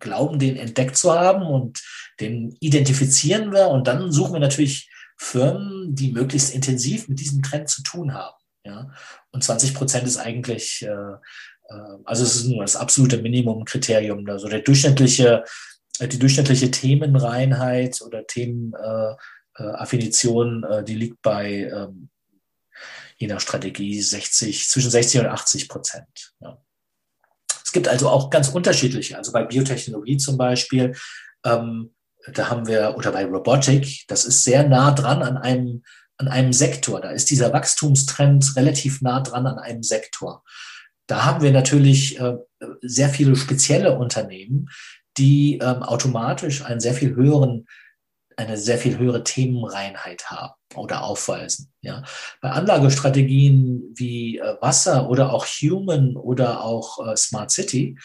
glauben, den entdeckt zu haben und den identifizieren wir und dann suchen wir natürlich Firmen, die möglichst intensiv mit diesem Trend zu tun haben. Ja? Und 20 Prozent ist eigentlich, äh, äh, also es ist nur das absolute Minimumkriterium. Also der durchschnittliche, die durchschnittliche Themenreinheit oder Themen, äh, äh, äh, die liegt bei ähm, je nach Strategie 60, zwischen 60 und 80 Prozent. Ja. Es gibt also auch ganz unterschiedliche, also bei Biotechnologie zum Beispiel, ähm, da haben wir, oder bei Robotik, das ist sehr nah dran an einem, an einem Sektor. Da ist dieser Wachstumstrend relativ nah dran an einem Sektor. Da haben wir natürlich äh, sehr viele spezielle Unternehmen, die ähm, automatisch einen sehr viel höheren eine sehr viel höhere Themenreinheit haben oder aufweisen. Ja. Bei Anlagestrategien wie äh, Wasser oder auch Human oder auch äh, Smart City,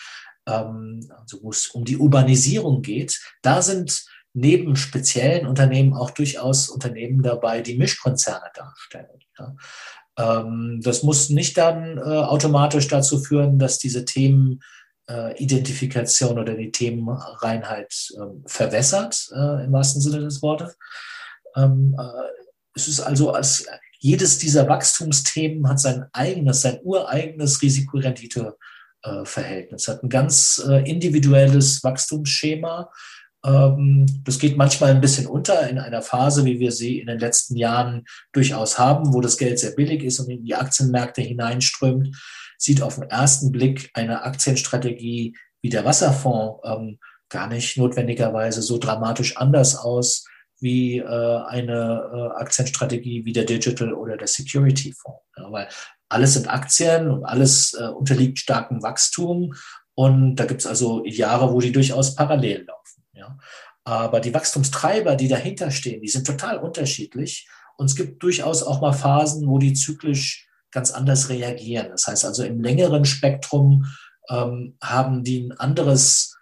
ähm, also wo es um die Urbanisierung geht, da sind neben speziellen Unternehmen auch durchaus Unternehmen dabei, die Mischkonzerne darstellen. Ja. Ähm, das muss nicht dann äh, automatisch dazu führen, dass diese Themen Identifikation oder die Themenreinheit ähm, verwässert, äh, im wahrsten Sinne des Wortes. Ähm, äh, es ist also als jedes dieser Wachstumsthemen hat sein eigenes, sein ureigenes Risikorendite-Verhältnis, hat ein ganz äh, individuelles Wachstumsschema. Ähm, das geht manchmal ein bisschen unter in einer Phase, wie wir sie in den letzten Jahren durchaus haben, wo das Geld sehr billig ist und in die Aktienmärkte hineinströmt sieht auf den ersten Blick eine Aktienstrategie wie der Wasserfonds ähm, gar nicht notwendigerweise so dramatisch anders aus wie äh, eine äh, Aktienstrategie wie der Digital oder der Security Fonds. Ja, weil alles sind Aktien und alles äh, unterliegt starkem Wachstum. Und da gibt es also Jahre, wo die durchaus parallel laufen. Ja. Aber die Wachstumstreiber, die dahinter stehen, die sind total unterschiedlich. Und es gibt durchaus auch mal Phasen, wo die zyklisch ganz anders reagieren. Das heißt also im längeren Spektrum ähm, haben die ein anderes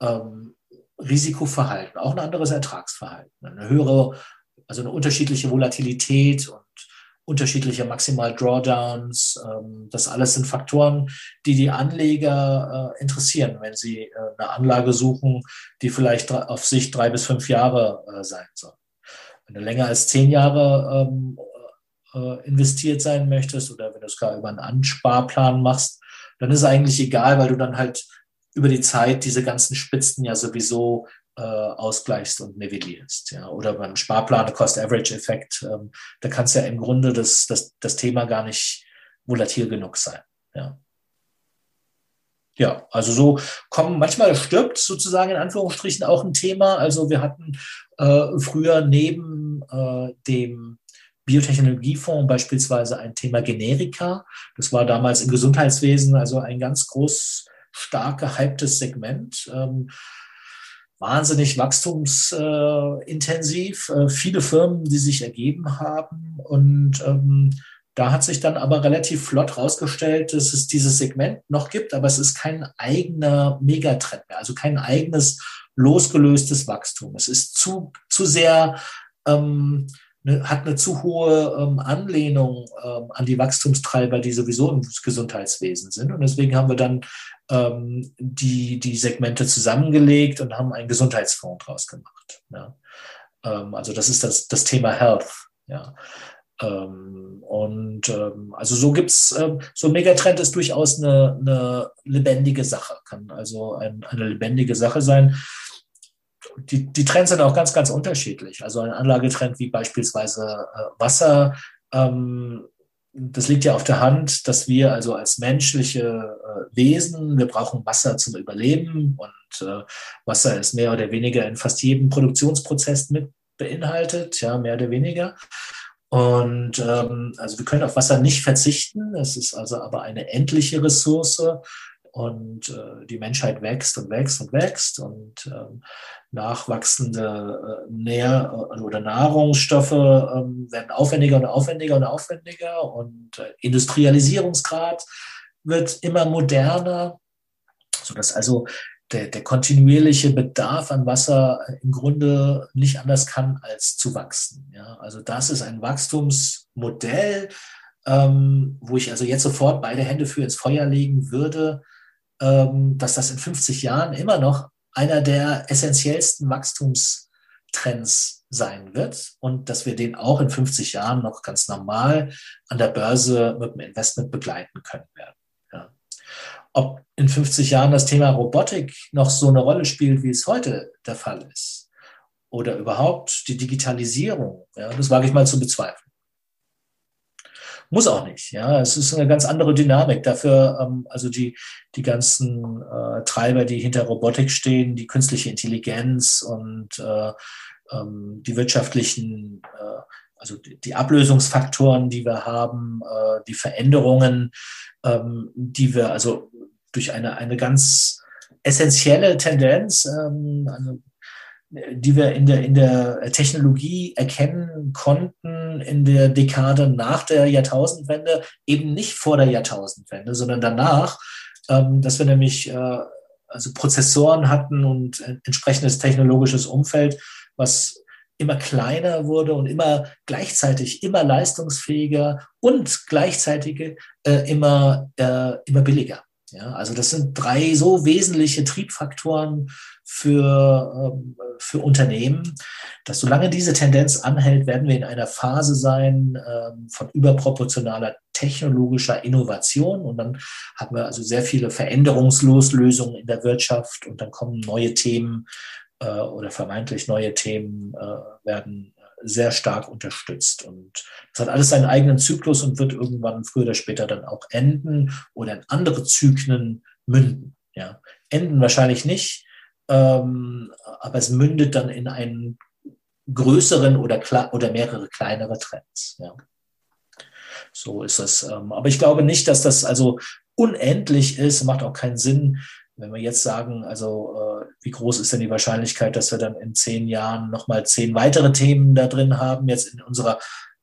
ähm, Risikoverhalten, auch ein anderes Ertragsverhalten, eine höhere, also eine unterschiedliche Volatilität und unterschiedliche Maximal Drawdowns. Ähm, das alles sind Faktoren, die die Anleger äh, interessieren, wenn sie äh, eine Anlage suchen, die vielleicht auf Sicht drei bis fünf Jahre äh, sein soll. Wenn du länger als zehn Jahre ähm, äh, investiert sein möchtest oder wenn du es gar über einen Ansparplan machst, dann ist es eigentlich egal, weil du dann halt über die Zeit diese ganzen Spitzen ja sowieso äh, ausgleichst und nivellierst. Ja? Oder beim Sparplan, Cost-Average-Effekt, ähm, da kann es ja im Grunde das, das, das Thema gar nicht volatil genug sein. Ja. Ja, also so kommen, manchmal stirbt sozusagen in Anführungsstrichen auch ein Thema. Also wir hatten äh, früher neben äh, dem Biotechnologiefonds beispielsweise ein Thema Generika. Das war damals im Gesundheitswesen also ein ganz groß, stark gehyptes Segment. Ähm, wahnsinnig wachstumsintensiv, äh, viele Firmen, die sich ergeben haben. Und ähm, da hat sich dann aber relativ flott rausgestellt, dass es dieses Segment noch gibt, aber es ist kein eigener Megatrend mehr, also kein eigenes losgelöstes Wachstum. Es ist zu, zu sehr ähm, eine, hat eine zu hohe ähm, Anlehnung ähm, an die Wachstumstreiber, die sowieso im Gesundheitswesen sind. Und deswegen haben wir dann ähm, die, die Segmente zusammengelegt und haben einen Gesundheitsfonds draus gemacht. Ja. Ähm, also das ist das, das Thema Health. Ja. Ähm, und ähm, also so gibt's ähm, so ein Megatrend ist durchaus eine, eine lebendige Sache, kann also ein, eine lebendige Sache sein die, die Trends sind auch ganz, ganz unterschiedlich. Also ein Anlagetrend wie beispielsweise äh, Wasser, ähm, das liegt ja auf der Hand, dass wir also als menschliche äh, Wesen, wir brauchen Wasser zum Überleben und äh, Wasser ist mehr oder weniger in fast jedem Produktionsprozess mit beinhaltet, ja, mehr oder weniger. Und ähm, also wir können auf Wasser nicht verzichten. Es ist also aber eine endliche Ressource und äh, die Menschheit wächst und wächst und wächst und ähm, nachwachsende äh, Nähr- äh, oder Nahrungsstoffe ähm, werden aufwendiger und aufwendiger und aufwendiger und äh, Industrialisierungsgrad wird immer moderner, sodass also der, der kontinuierliche Bedarf an Wasser im Grunde nicht anders kann, als zu wachsen. Ja, also das ist ein Wachstumsmodell, ähm, wo ich also jetzt sofort beide Hände für ins Feuer legen würde, dass das in 50 Jahren immer noch einer der essentiellsten Wachstumstrends sein wird und dass wir den auch in 50 Jahren noch ganz normal an der Börse mit dem Investment begleiten können werden. Ja. Ob in 50 Jahren das Thema Robotik noch so eine Rolle spielt, wie es heute der Fall ist, oder überhaupt die Digitalisierung, ja, das wage ich mal zu bezweifeln. Muss auch nicht. Ja, es ist eine ganz andere Dynamik. Dafür, ähm, also die, die ganzen äh, Treiber, die hinter Robotik stehen, die künstliche Intelligenz und äh, ähm, die wirtschaftlichen, äh, also die, die, Ablösungsfaktoren, die wir haben, äh, die Veränderungen, ähm, die wir also durch eine, eine ganz essentielle Tendenz, ähm, also die wir in der, in der Technologie erkennen konnten in der Dekade nach der Jahrtausendwende, eben nicht vor der Jahrtausendwende, sondern danach, ähm, dass wir nämlich äh, also Prozessoren hatten und entsprechendes technologisches Umfeld, was immer kleiner wurde und immer gleichzeitig immer leistungsfähiger und gleichzeitig äh, immer, äh, immer billiger. Ja, also das sind drei so wesentliche Triebfaktoren für, ähm, für Unternehmen, dass solange diese Tendenz anhält, werden wir in einer Phase sein ähm, von überproportionaler technologischer Innovation. Und dann haben wir also sehr viele Veränderungsloslösungen in der Wirtschaft. Und dann kommen neue Themen äh, oder vermeintlich neue Themen äh, werden sehr stark unterstützt. Und das hat alles seinen eigenen Zyklus und wird irgendwann früher oder später dann auch enden oder in andere Zyklen münden. Ja. Enden wahrscheinlich nicht, ähm, aber es mündet dann in einen größeren oder, oder mehrere kleinere Trends. Ja. So ist es. Ähm, aber ich glaube nicht, dass das also unendlich ist, macht auch keinen Sinn, wenn wir jetzt sagen, also äh, wie groß ist denn die Wahrscheinlichkeit, dass wir dann in zehn Jahren nochmal zehn weitere Themen da drin haben, jetzt in unserer,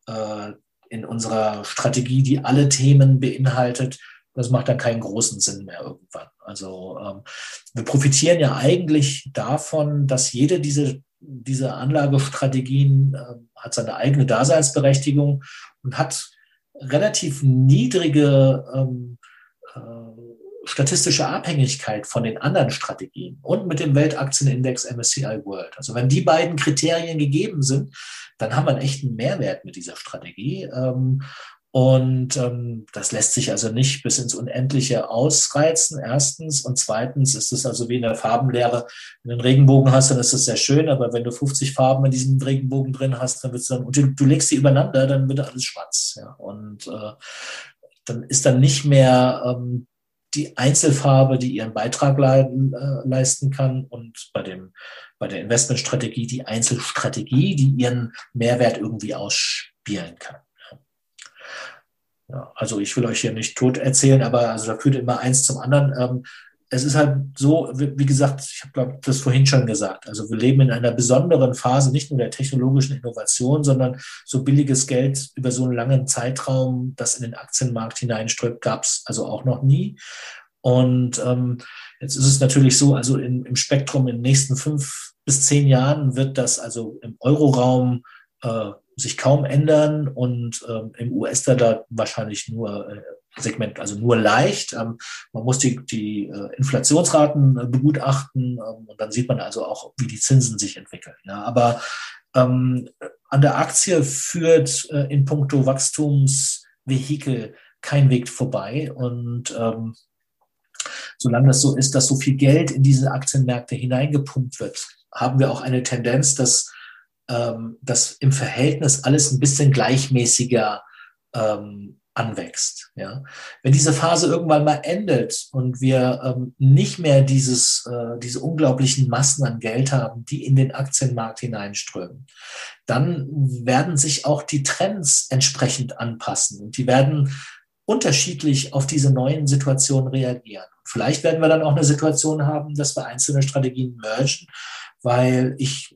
äh, in unserer Strategie, die alle Themen beinhaltet, das macht dann keinen großen Sinn mehr irgendwann. Also ähm, wir profitieren ja eigentlich davon, dass jede diese, diese Anlagestrategien äh, hat seine eigene Daseinsberechtigung und hat relativ niedrige ähm, äh, statistische Abhängigkeit von den anderen Strategien und mit dem Weltaktienindex MSCI World. Also wenn die beiden Kriterien gegeben sind, dann haben wir einen echten Mehrwert mit dieser Strategie. Ähm, und ähm, das lässt sich also nicht bis ins Unendliche ausreizen, erstens. Und zweitens ist es also wie in der Farbenlehre, wenn du einen Regenbogen hast, dann ist das sehr schön, aber wenn du 50 Farben in diesem Regenbogen drin hast, dann wird es dann, und du, du, legst sie übereinander, dann wird alles schwarz. Ja. Und äh, dann ist dann nicht mehr ähm, die Einzelfarbe, die ihren Beitrag leiden, äh, leisten kann und bei dem bei der Investmentstrategie die Einzelstrategie, die ihren Mehrwert irgendwie ausspielen kann. Ja, also ich will euch hier nicht tot erzählen, aber also da führt immer eins zum anderen. Ähm, es ist halt so, wie gesagt, ich habe glaube das vorhin schon gesagt. Also wir leben in einer besonderen Phase, nicht nur der technologischen Innovation, sondern so billiges Geld über so einen langen Zeitraum, das in den Aktienmarkt hineinströmt, gab es also auch noch nie. Und ähm, jetzt ist es natürlich so, also in, im Spektrum in den nächsten fünf bis zehn Jahren wird das also im Euroraum äh, sich kaum ändern und ähm, im US-Dollar wahrscheinlich nur äh, Segment, also nur leicht. Ähm, man muss die, die äh, Inflationsraten äh, begutachten ähm, und dann sieht man also auch, wie die Zinsen sich entwickeln. Aber ähm, an der Aktie führt äh, in puncto Wachstumsvehikel kein Weg vorbei und solange das so ist, dass so viel Geld in diese Aktienmärkte hineingepumpt wird, haben wir auch eine Tendenz, dass ähm, dass im Verhältnis alles ein bisschen gleichmäßiger anwächst. Ja? Wenn diese Phase irgendwann mal endet und wir ähm, nicht mehr dieses, äh, diese unglaublichen Massen an Geld haben, die in den Aktienmarkt hineinströmen, dann werden sich auch die Trends entsprechend anpassen und die werden unterschiedlich auf diese neuen Situationen reagieren. Vielleicht werden wir dann auch eine Situation haben, dass wir einzelne Strategien mergen, weil ich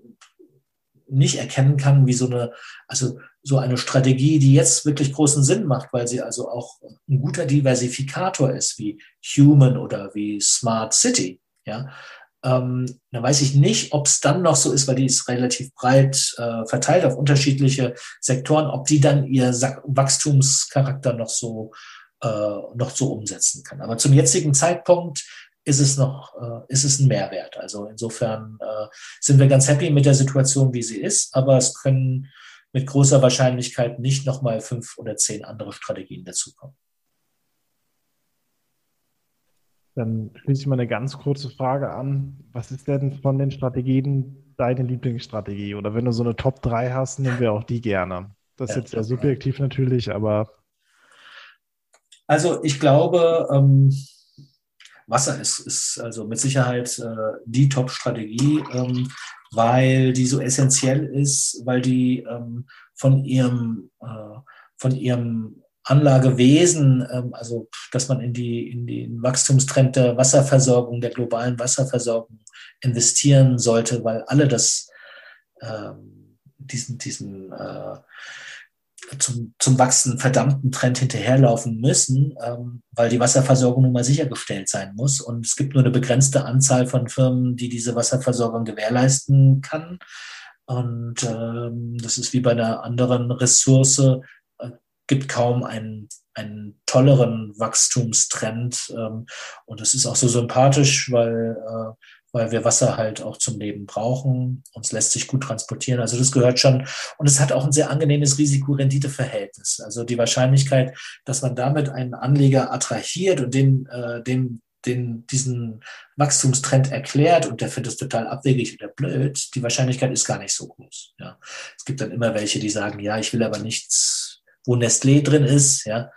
nicht erkennen kann, wie so eine, also so eine Strategie, die jetzt wirklich großen Sinn macht, weil sie also auch ein guter Diversifikator ist, wie Human oder wie Smart City, ja, ähm, dann weiß ich nicht, ob es dann noch so ist, weil die ist relativ breit äh, verteilt auf unterschiedliche Sektoren, ob die dann ihr Wachstumscharakter noch so, äh, noch so umsetzen kann. Aber zum jetzigen Zeitpunkt ist es noch, äh, ist es ein Mehrwert. Also insofern äh, sind wir ganz happy mit der Situation, wie sie ist, aber es können mit großer Wahrscheinlichkeit nicht nochmal fünf oder zehn andere Strategien dazukommen. Dann schließe ich mal eine ganz kurze Frage an. Was ist denn von den Strategien deine Lieblingsstrategie? Oder wenn du so eine Top 3 hast, nehmen wir auch die gerne. Das ist ja, jetzt sehr subjektiv natürlich, aber. Also ich glaube, ähm, Wasser ist, ist also mit Sicherheit äh, die Top-Strategie, ähm, weil die so essentiell ist, weil die ähm, von ihrem, äh, von ihrem Anlagewesen, ähm, also dass man in, die, in den Wachstumstrend der Wasserversorgung, der globalen Wasserversorgung investieren sollte, weil alle das ähm, diesen, diesen äh, zum, zum wachsenden verdammten Trend hinterherlaufen müssen, ähm, weil die Wasserversorgung nun mal sichergestellt sein muss. Und es gibt nur eine begrenzte Anzahl von Firmen, die diese Wasserversorgung gewährleisten kann. Und ähm, das ist wie bei einer anderen Ressource, äh, gibt kaum einen, einen tolleren Wachstumstrend. Ähm, und das ist auch so sympathisch, weil äh, weil wir Wasser halt auch zum Leben brauchen. Uns lässt sich gut transportieren. Also das gehört schon. Und es hat auch ein sehr angenehmes Risiko-Rendite-Verhältnis. Also die Wahrscheinlichkeit, dass man damit einen Anleger attrahiert und den, äh, dem den, diesen Wachstumstrend erklärt und der findet es total abwegig oder blöd, die Wahrscheinlichkeit ist gar nicht so groß. Ja. Es gibt dann immer welche, die sagen, ja, ich will aber nichts, wo Nestlé drin ist, ja.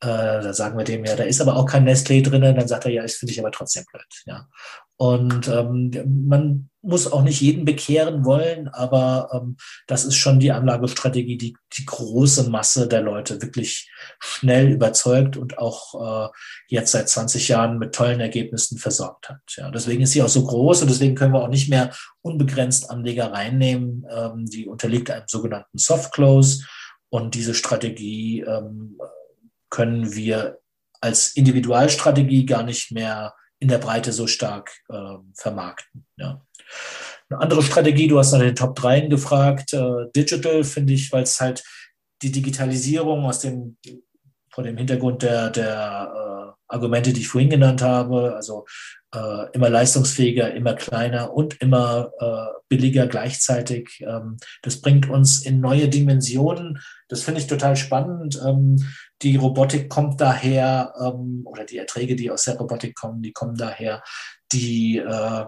Äh, da sagen wir dem ja, da ist aber auch kein Nestlé drin, dann sagt er, ja, das finde ich aber trotzdem blöd. Ja. Und ähm, man muss auch nicht jeden bekehren wollen, aber ähm, das ist schon die Anlagestrategie, die die große Masse der Leute wirklich schnell überzeugt und auch äh, jetzt seit 20 Jahren mit tollen Ergebnissen versorgt hat. Ja, deswegen ist sie auch so groß und deswegen können wir auch nicht mehr unbegrenzt Anleger reinnehmen. Ähm, die unterliegt einem sogenannten Soft Close und diese Strategie ähm, können wir als Individualstrategie gar nicht mehr in der Breite so stark äh, vermarkten. Ja. Eine andere Strategie, du hast nach den Top 3 gefragt, äh, Digital finde ich, weil es halt die Digitalisierung aus dem, vor dem Hintergrund der, der äh, Argumente, die ich vorhin genannt habe, also äh, immer leistungsfähiger, immer kleiner und immer äh, billiger gleichzeitig. Ähm, das bringt uns in neue Dimensionen. Das finde ich total spannend. Ähm, die Robotik kommt daher, ähm, oder die Erträge, die aus der Robotik kommen, die kommen daher, die, äh,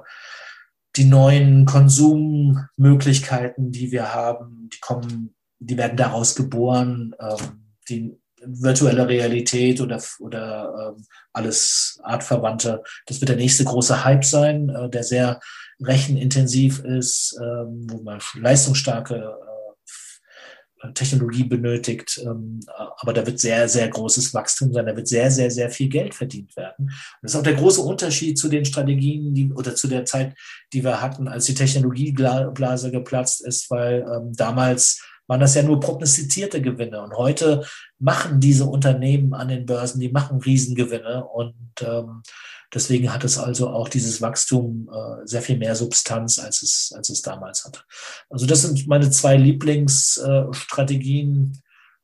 die neuen Konsummöglichkeiten, die wir haben, die kommen, die werden daraus geboren. Ähm, die virtuelle Realität oder, oder ähm, alles Artverwandte, das wird der nächste große Hype sein, äh, der sehr rechenintensiv ist, ähm, wo man leistungsstarke Technologie benötigt. Ähm, aber da wird sehr, sehr großes Wachstum sein. Da wird sehr, sehr, sehr viel Geld verdient werden. Und das ist auch der große Unterschied zu den Strategien die, oder zu der Zeit, die wir hatten, als die Technologieblase geplatzt ist, weil ähm, damals waren das ja nur prognostizierte Gewinne. Und heute machen diese Unternehmen an den Börsen, die machen Riesengewinne. Und ähm, Deswegen hat es also auch dieses Wachstum äh, sehr viel mehr Substanz, als es, als es damals hatte. Also das sind meine zwei Lieblingsstrategien, äh,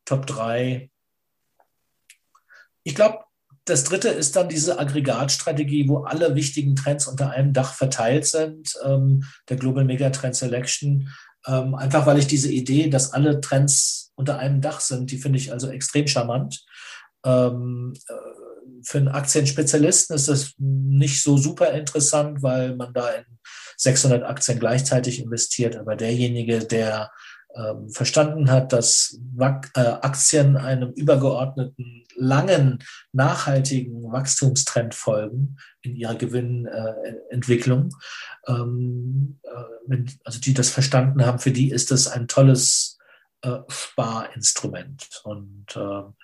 Top 3. Ich glaube, das dritte ist dann diese Aggregatstrategie, wo alle wichtigen Trends unter einem Dach verteilt sind, ähm, der Global Megatrend Selection. Ähm, einfach weil ich diese Idee, dass alle Trends unter einem Dach sind, die finde ich also extrem charmant. Ähm, äh, für einen Aktienspezialisten ist das nicht so super interessant, weil man da in 600 Aktien gleichzeitig investiert. Aber derjenige, der verstanden hat, dass äh, Aktien einem übergeordneten, langen, nachhaltigen Wachstumstrend folgen in ihrer Gewinnentwicklung, äh, ähm, äh, also die das verstanden haben, für die ist das ein tolles Sparinstrument. Und ähm,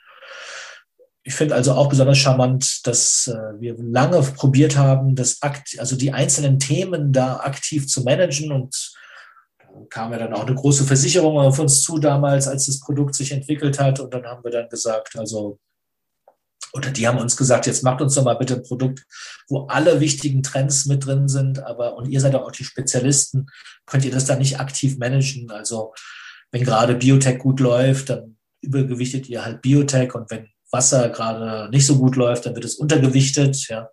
ich finde also auch besonders charmant, dass wir lange probiert haben, das Akt, also die einzelnen Themen da aktiv zu managen und kam ja dann auch eine große Versicherung auf uns zu damals, als das Produkt sich entwickelt hat und dann haben wir dann gesagt, also oder die haben uns gesagt, jetzt macht uns doch mal bitte ein Produkt, wo alle wichtigen Trends mit drin sind, aber und ihr seid auch die Spezialisten, könnt ihr das dann nicht aktiv managen? Also wenn gerade Biotech gut läuft, dann übergewichtet ihr halt Biotech und wenn Wasser gerade nicht so gut läuft, dann wird es untergewichtet, ja.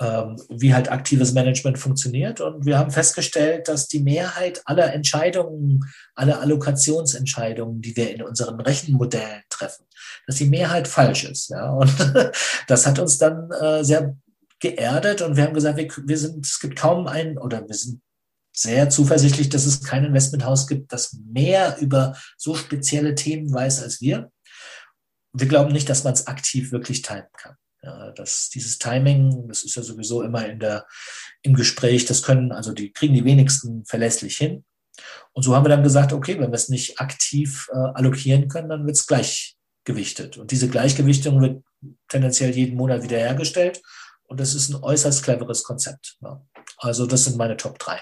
Ähm, wie halt aktives Management funktioniert. Und wir haben festgestellt, dass die Mehrheit aller Entscheidungen, aller Allokationsentscheidungen, die wir in unseren Rechenmodellen treffen, dass die Mehrheit falsch ist. Ja. Und das hat uns dann äh, sehr geerdet und wir haben gesagt, wir, wir sind, es gibt kaum einen oder wir sind sehr zuversichtlich, dass es kein Investmenthaus gibt, das mehr über so spezielle Themen weiß als wir. Wir glauben nicht, dass man es aktiv wirklich timen kann. Ja, das, dieses Timing, das ist ja sowieso immer in der, im Gespräch, das können, also die kriegen die wenigsten verlässlich hin. Und so haben wir dann gesagt, okay, wenn wir es nicht aktiv äh, allokieren können, dann wird es gleichgewichtet. Und diese Gleichgewichtung wird tendenziell jeden Monat wiederhergestellt. Und das ist ein äußerst cleveres Konzept. Ja. Also das sind meine Top 3.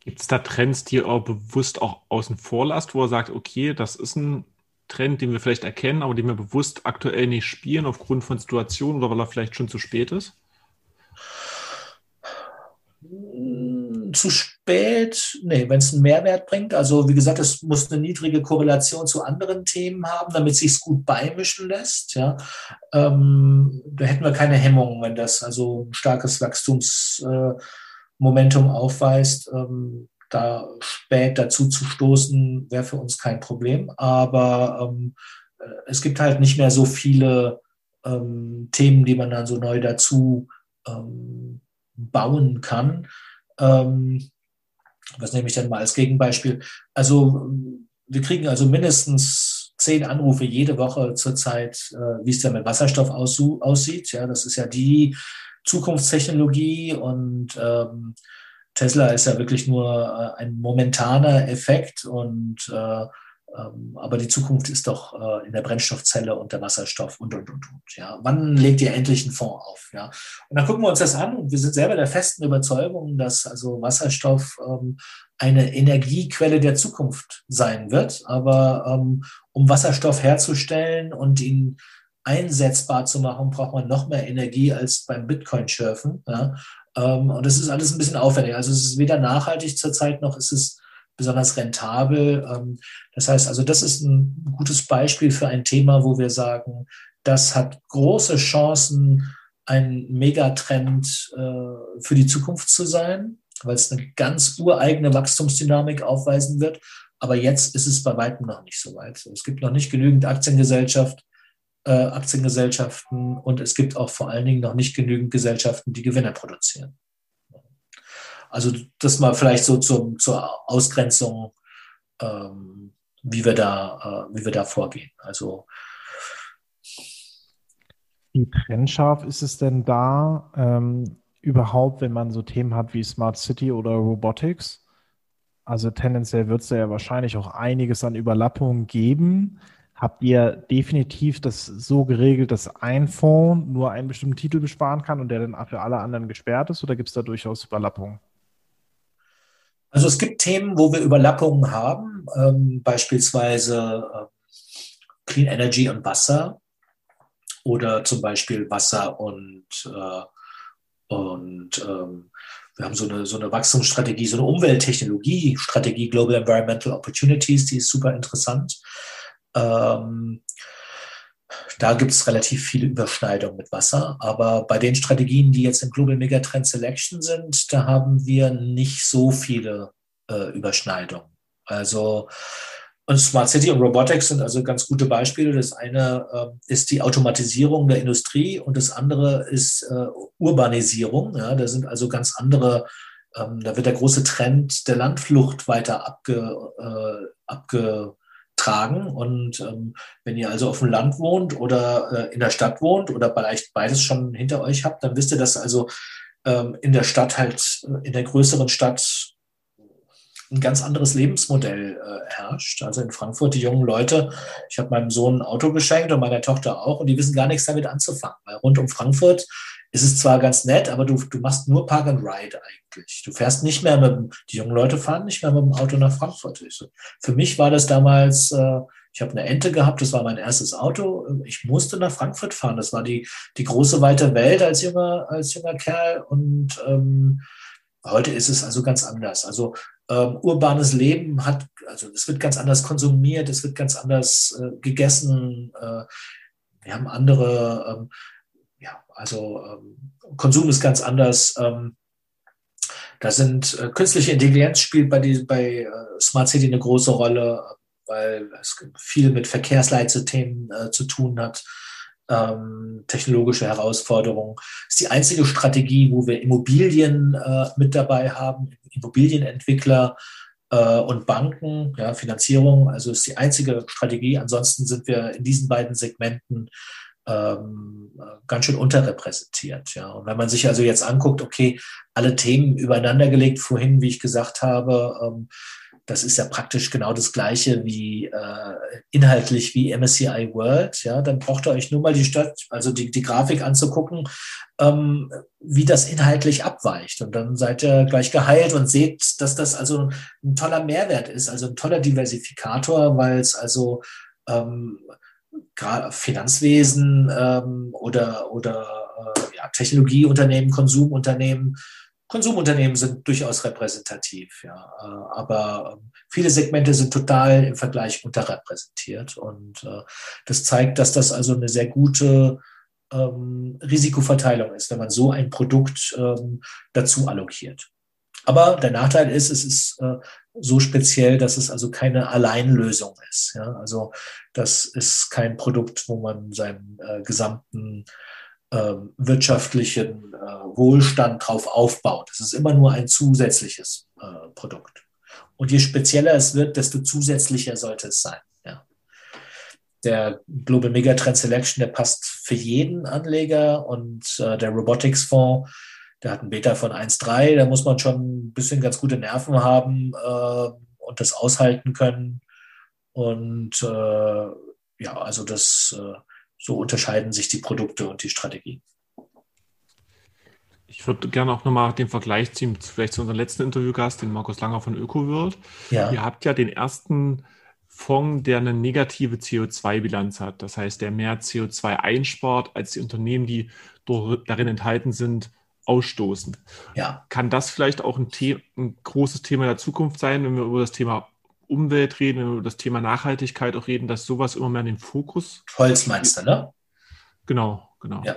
Gibt es da Trends, die ihr bewusst auch außen vor lasst, wo er sagt, okay, das ist ein Trend, den wir vielleicht erkennen, aber den wir bewusst aktuell nicht spielen aufgrund von Situationen oder weil er vielleicht schon zu spät ist? Hm, zu spät, nee, wenn es einen Mehrwert bringt. Also wie gesagt, es muss eine niedrige Korrelation zu anderen Themen haben, damit sich gut beimischen lässt. Ja. Ähm, da hätten wir keine Hemmungen, wenn das also ein starkes Wachstumsmomentum äh, aufweist. Ähm, da spät dazu zu stoßen, wäre für uns kein Problem. Aber ähm, es gibt halt nicht mehr so viele ähm, Themen, die man dann so neu dazu ähm, bauen kann. Ähm, was nehme ich denn mal als Gegenbeispiel? Also wir kriegen also mindestens zehn Anrufe jede Woche zurzeit, äh, wie es denn mit Wasserstoff aussieht. Ja, das ist ja die Zukunftstechnologie und ähm, Tesla ist ja wirklich nur äh, ein momentaner Effekt und äh, ähm, aber die Zukunft ist doch äh, in der Brennstoffzelle und der Wasserstoff und und und und. Ja, wann legt ihr endlich einen Fonds auf? Ja, und dann gucken wir uns das an und wir sind selber der festen Überzeugung, dass also Wasserstoff ähm, eine Energiequelle der Zukunft sein wird. Aber ähm, um Wasserstoff herzustellen und ihn einsetzbar zu machen, braucht man noch mehr Energie als beim Bitcoin-Schürfen. Ja? Ähm, und das ist alles ein bisschen aufwendig. Also es ist weder nachhaltig zurzeit noch ist es besonders rentabel. Ähm, das heißt also, das ist ein gutes Beispiel für ein Thema, wo wir sagen, das hat große Chancen, ein Megatrend äh, für die Zukunft zu sein, weil es eine ganz ureigene Wachstumsdynamik aufweisen wird. Aber jetzt ist es bei weitem noch nicht so weit. Es gibt noch nicht genügend Aktiengesellschaft, äh, Aktiengesellschaften und es gibt auch vor allen Dingen noch nicht genügend Gesellschaften, die Gewinne produzieren. Also das mal vielleicht so zum, zur Ausgrenzung, ähm, wie, wir da, äh, wie wir da vorgehen. Also wie trennscharf ist es denn da ähm, überhaupt, wenn man so Themen hat wie Smart City oder Robotics? Also tendenziell wird es ja wahrscheinlich auch einiges an Überlappungen geben. Habt ihr definitiv das so geregelt, dass ein Fonds nur einen bestimmten Titel besparen kann und der dann für alle anderen gesperrt ist oder gibt es da durchaus Überlappungen? Also es gibt Themen, wo wir Überlappungen haben, ähm, beispielsweise äh, Clean Energy und Wasser oder zum Beispiel Wasser und, äh, und ähm, wir haben so eine, so eine Wachstumsstrategie, so eine Umwelttechnologie-Strategie, Global Environmental Opportunities, die ist super interessant. Ähm, da gibt es relativ viele Überschneidungen mit Wasser. Aber bei den Strategien, die jetzt im Global Megatrend Selection sind, da haben wir nicht so viele äh, Überschneidungen. Also und Smart City und Robotics sind also ganz gute Beispiele. Das eine äh, ist die Automatisierung der Industrie und das andere ist äh, Urbanisierung. Ja, da sind also ganz andere, ähm, da wird der große Trend der Landflucht weiter abge, äh, abge tragen. Und ähm, wenn ihr also auf dem Land wohnt oder äh, in der Stadt wohnt oder vielleicht beides schon hinter euch habt, dann wisst ihr, dass also ähm, in der Stadt halt, äh, in der größeren Stadt ein ganz anderes Lebensmodell äh, herrscht. Also in Frankfurt, die jungen Leute, ich habe meinem Sohn ein Auto geschenkt und meiner Tochter auch, und die wissen gar nichts damit anzufangen. Weil rund um Frankfurt ist es zwar ganz nett, aber du, du machst nur Park and Ride eigentlich. Du fährst nicht mehr mit, die jungen Leute fahren nicht mehr mit dem Auto nach Frankfurt. Für mich war das damals, äh, Ich habe eine Ente gehabt, das war mein erstes Auto. Ich musste nach Frankfurt fahren. Das war die, die große weite Welt als junger, als junger Kerl. Und ähm, heute ist es also ganz anders. Also ähm, urbanes Leben hat, also es wird ganz anders konsumiert, es wird ganz anders äh, gegessen. Äh, wir haben andere, ähm, also ähm, Konsum ist ganz anders. Ähm, da sind äh, künstliche Intelligenz spielt bei, die, bei äh, Smart City eine große Rolle, weil es viel mit Verkehrsleitsystemen äh, zu tun hat. Ähm, technologische Herausforderungen. Ist die einzige Strategie, wo wir Immobilien äh, mit dabei haben, Immobilienentwickler äh, und Banken, ja, Finanzierung. Also ist die einzige Strategie. Ansonsten sind wir in diesen beiden Segmenten ähm, ganz schön unterrepräsentiert. Ja. Und wenn man sich also jetzt anguckt, okay, alle Themen übereinander gelegt, vorhin, wie ich gesagt habe, ähm, das ist ja praktisch genau das Gleiche wie äh, inhaltlich wie MSCI World. Ja, dann braucht ihr euch nur mal die Stadt, also die, die Grafik anzugucken, ähm, wie das inhaltlich abweicht. Und dann seid ihr gleich geheilt und seht, dass das also ein toller Mehrwert ist, also ein toller Diversifikator, weil es also ähm, Finanzwesen ähm, oder, oder äh, ja, Technologieunternehmen, Konsumunternehmen, Konsumunternehmen sind durchaus repräsentativ, ja. Äh, aber ähm, viele Segmente sind total im Vergleich unterrepräsentiert. Und äh, das zeigt, dass das also eine sehr gute ähm, Risikoverteilung ist, wenn man so ein Produkt ähm, dazu allokiert. Aber der Nachteil ist, es ist äh, so speziell, dass es also keine Alleinlösung ist. Ja? Also das ist kein Produkt, wo man seinen äh, gesamten äh, wirtschaftlichen äh, Wohlstand drauf aufbaut. Es ist immer nur ein zusätzliches äh, Produkt. Und je spezieller es wird, desto zusätzlicher sollte es sein. Ja? Der Global Megatrend Selection, der passt für jeden Anleger und äh, der Robotics Fonds der hat ein Beta von 1,3, da muss man schon ein bisschen ganz gute Nerven haben äh, und das aushalten können. Und äh, ja, also das, äh, so unterscheiden sich die Produkte und die Strategien. Ich würde gerne auch nochmal den Vergleich ziehen, vielleicht zu unserem letzten Interviewgast, den Markus Langer von ÖkoWorld. Ja. Ihr habt ja den ersten Fonds, der eine negative CO2-Bilanz hat. Das heißt, der mehr CO2 einspart als die Unternehmen, die darin enthalten sind, ausstoßen. Ja. Kann das vielleicht auch ein, The ein großes Thema der Zukunft sein, wenn wir über das Thema Umwelt reden, wenn wir über das Thema Nachhaltigkeit auch reden, dass sowas immer mehr in den Fokus. Holz meinst du, ne? Genau, genau. Ja.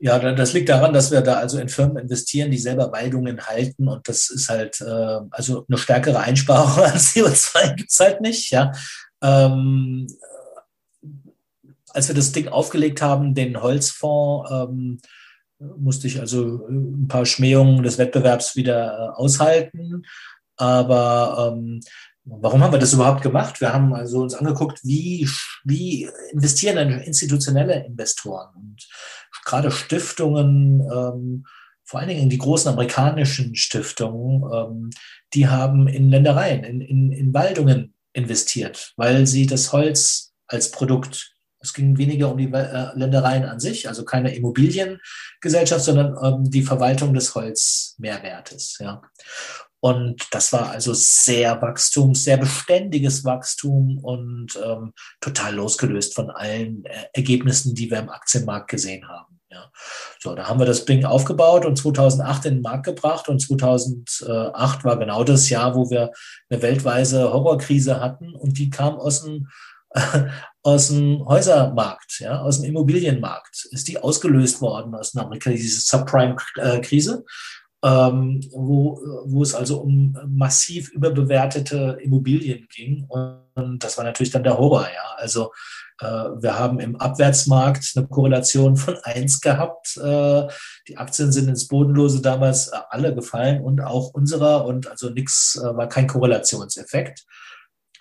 Ja, das liegt daran, dass wir da also in Firmen investieren, die selber Waldungen halten und das ist halt, äh, also eine stärkere Einsparung an CO2 gibt es halt nicht, ja. Ähm, als wir das Ding aufgelegt haben, den Holzfonds, ähm, musste ich also ein paar Schmähungen des Wettbewerbs wieder äh, aushalten. Aber ähm, warum haben wir das überhaupt gemacht? Wir haben also uns angeguckt, wie, wie investieren denn institutionelle Investoren und gerade Stiftungen, ähm, vor allen Dingen die großen amerikanischen Stiftungen, ähm, die haben in Ländereien, in, in, in Waldungen investiert, weil sie das Holz als Produkt es ging weniger um die äh, Ländereien an sich, also keine Immobiliengesellschaft, sondern ähm, die Verwaltung des Holzmehrwertes. Ja. Und das war also sehr Wachstum, sehr beständiges Wachstum und ähm, total losgelöst von allen äh, Ergebnissen, die wir im Aktienmarkt gesehen haben. Ja. So, da haben wir das Ding aufgebaut und 2008 in den Markt gebracht und 2008 war genau das Jahr, wo wir eine weltweite Horrorkrise hatten und die kam aus dem aus dem Häusermarkt, ja, aus dem Immobilienmarkt, ist die ausgelöst worden aus Amerika, diese Subprime-Krise, ähm, wo, wo es also um massiv überbewertete Immobilien ging. Und das war natürlich dann der Horror, ja. Also äh, wir haben im Abwärtsmarkt eine Korrelation von eins gehabt. Äh, die Aktien sind ins Bodenlose damals alle gefallen und auch unserer und also nichts äh, war kein Korrelationseffekt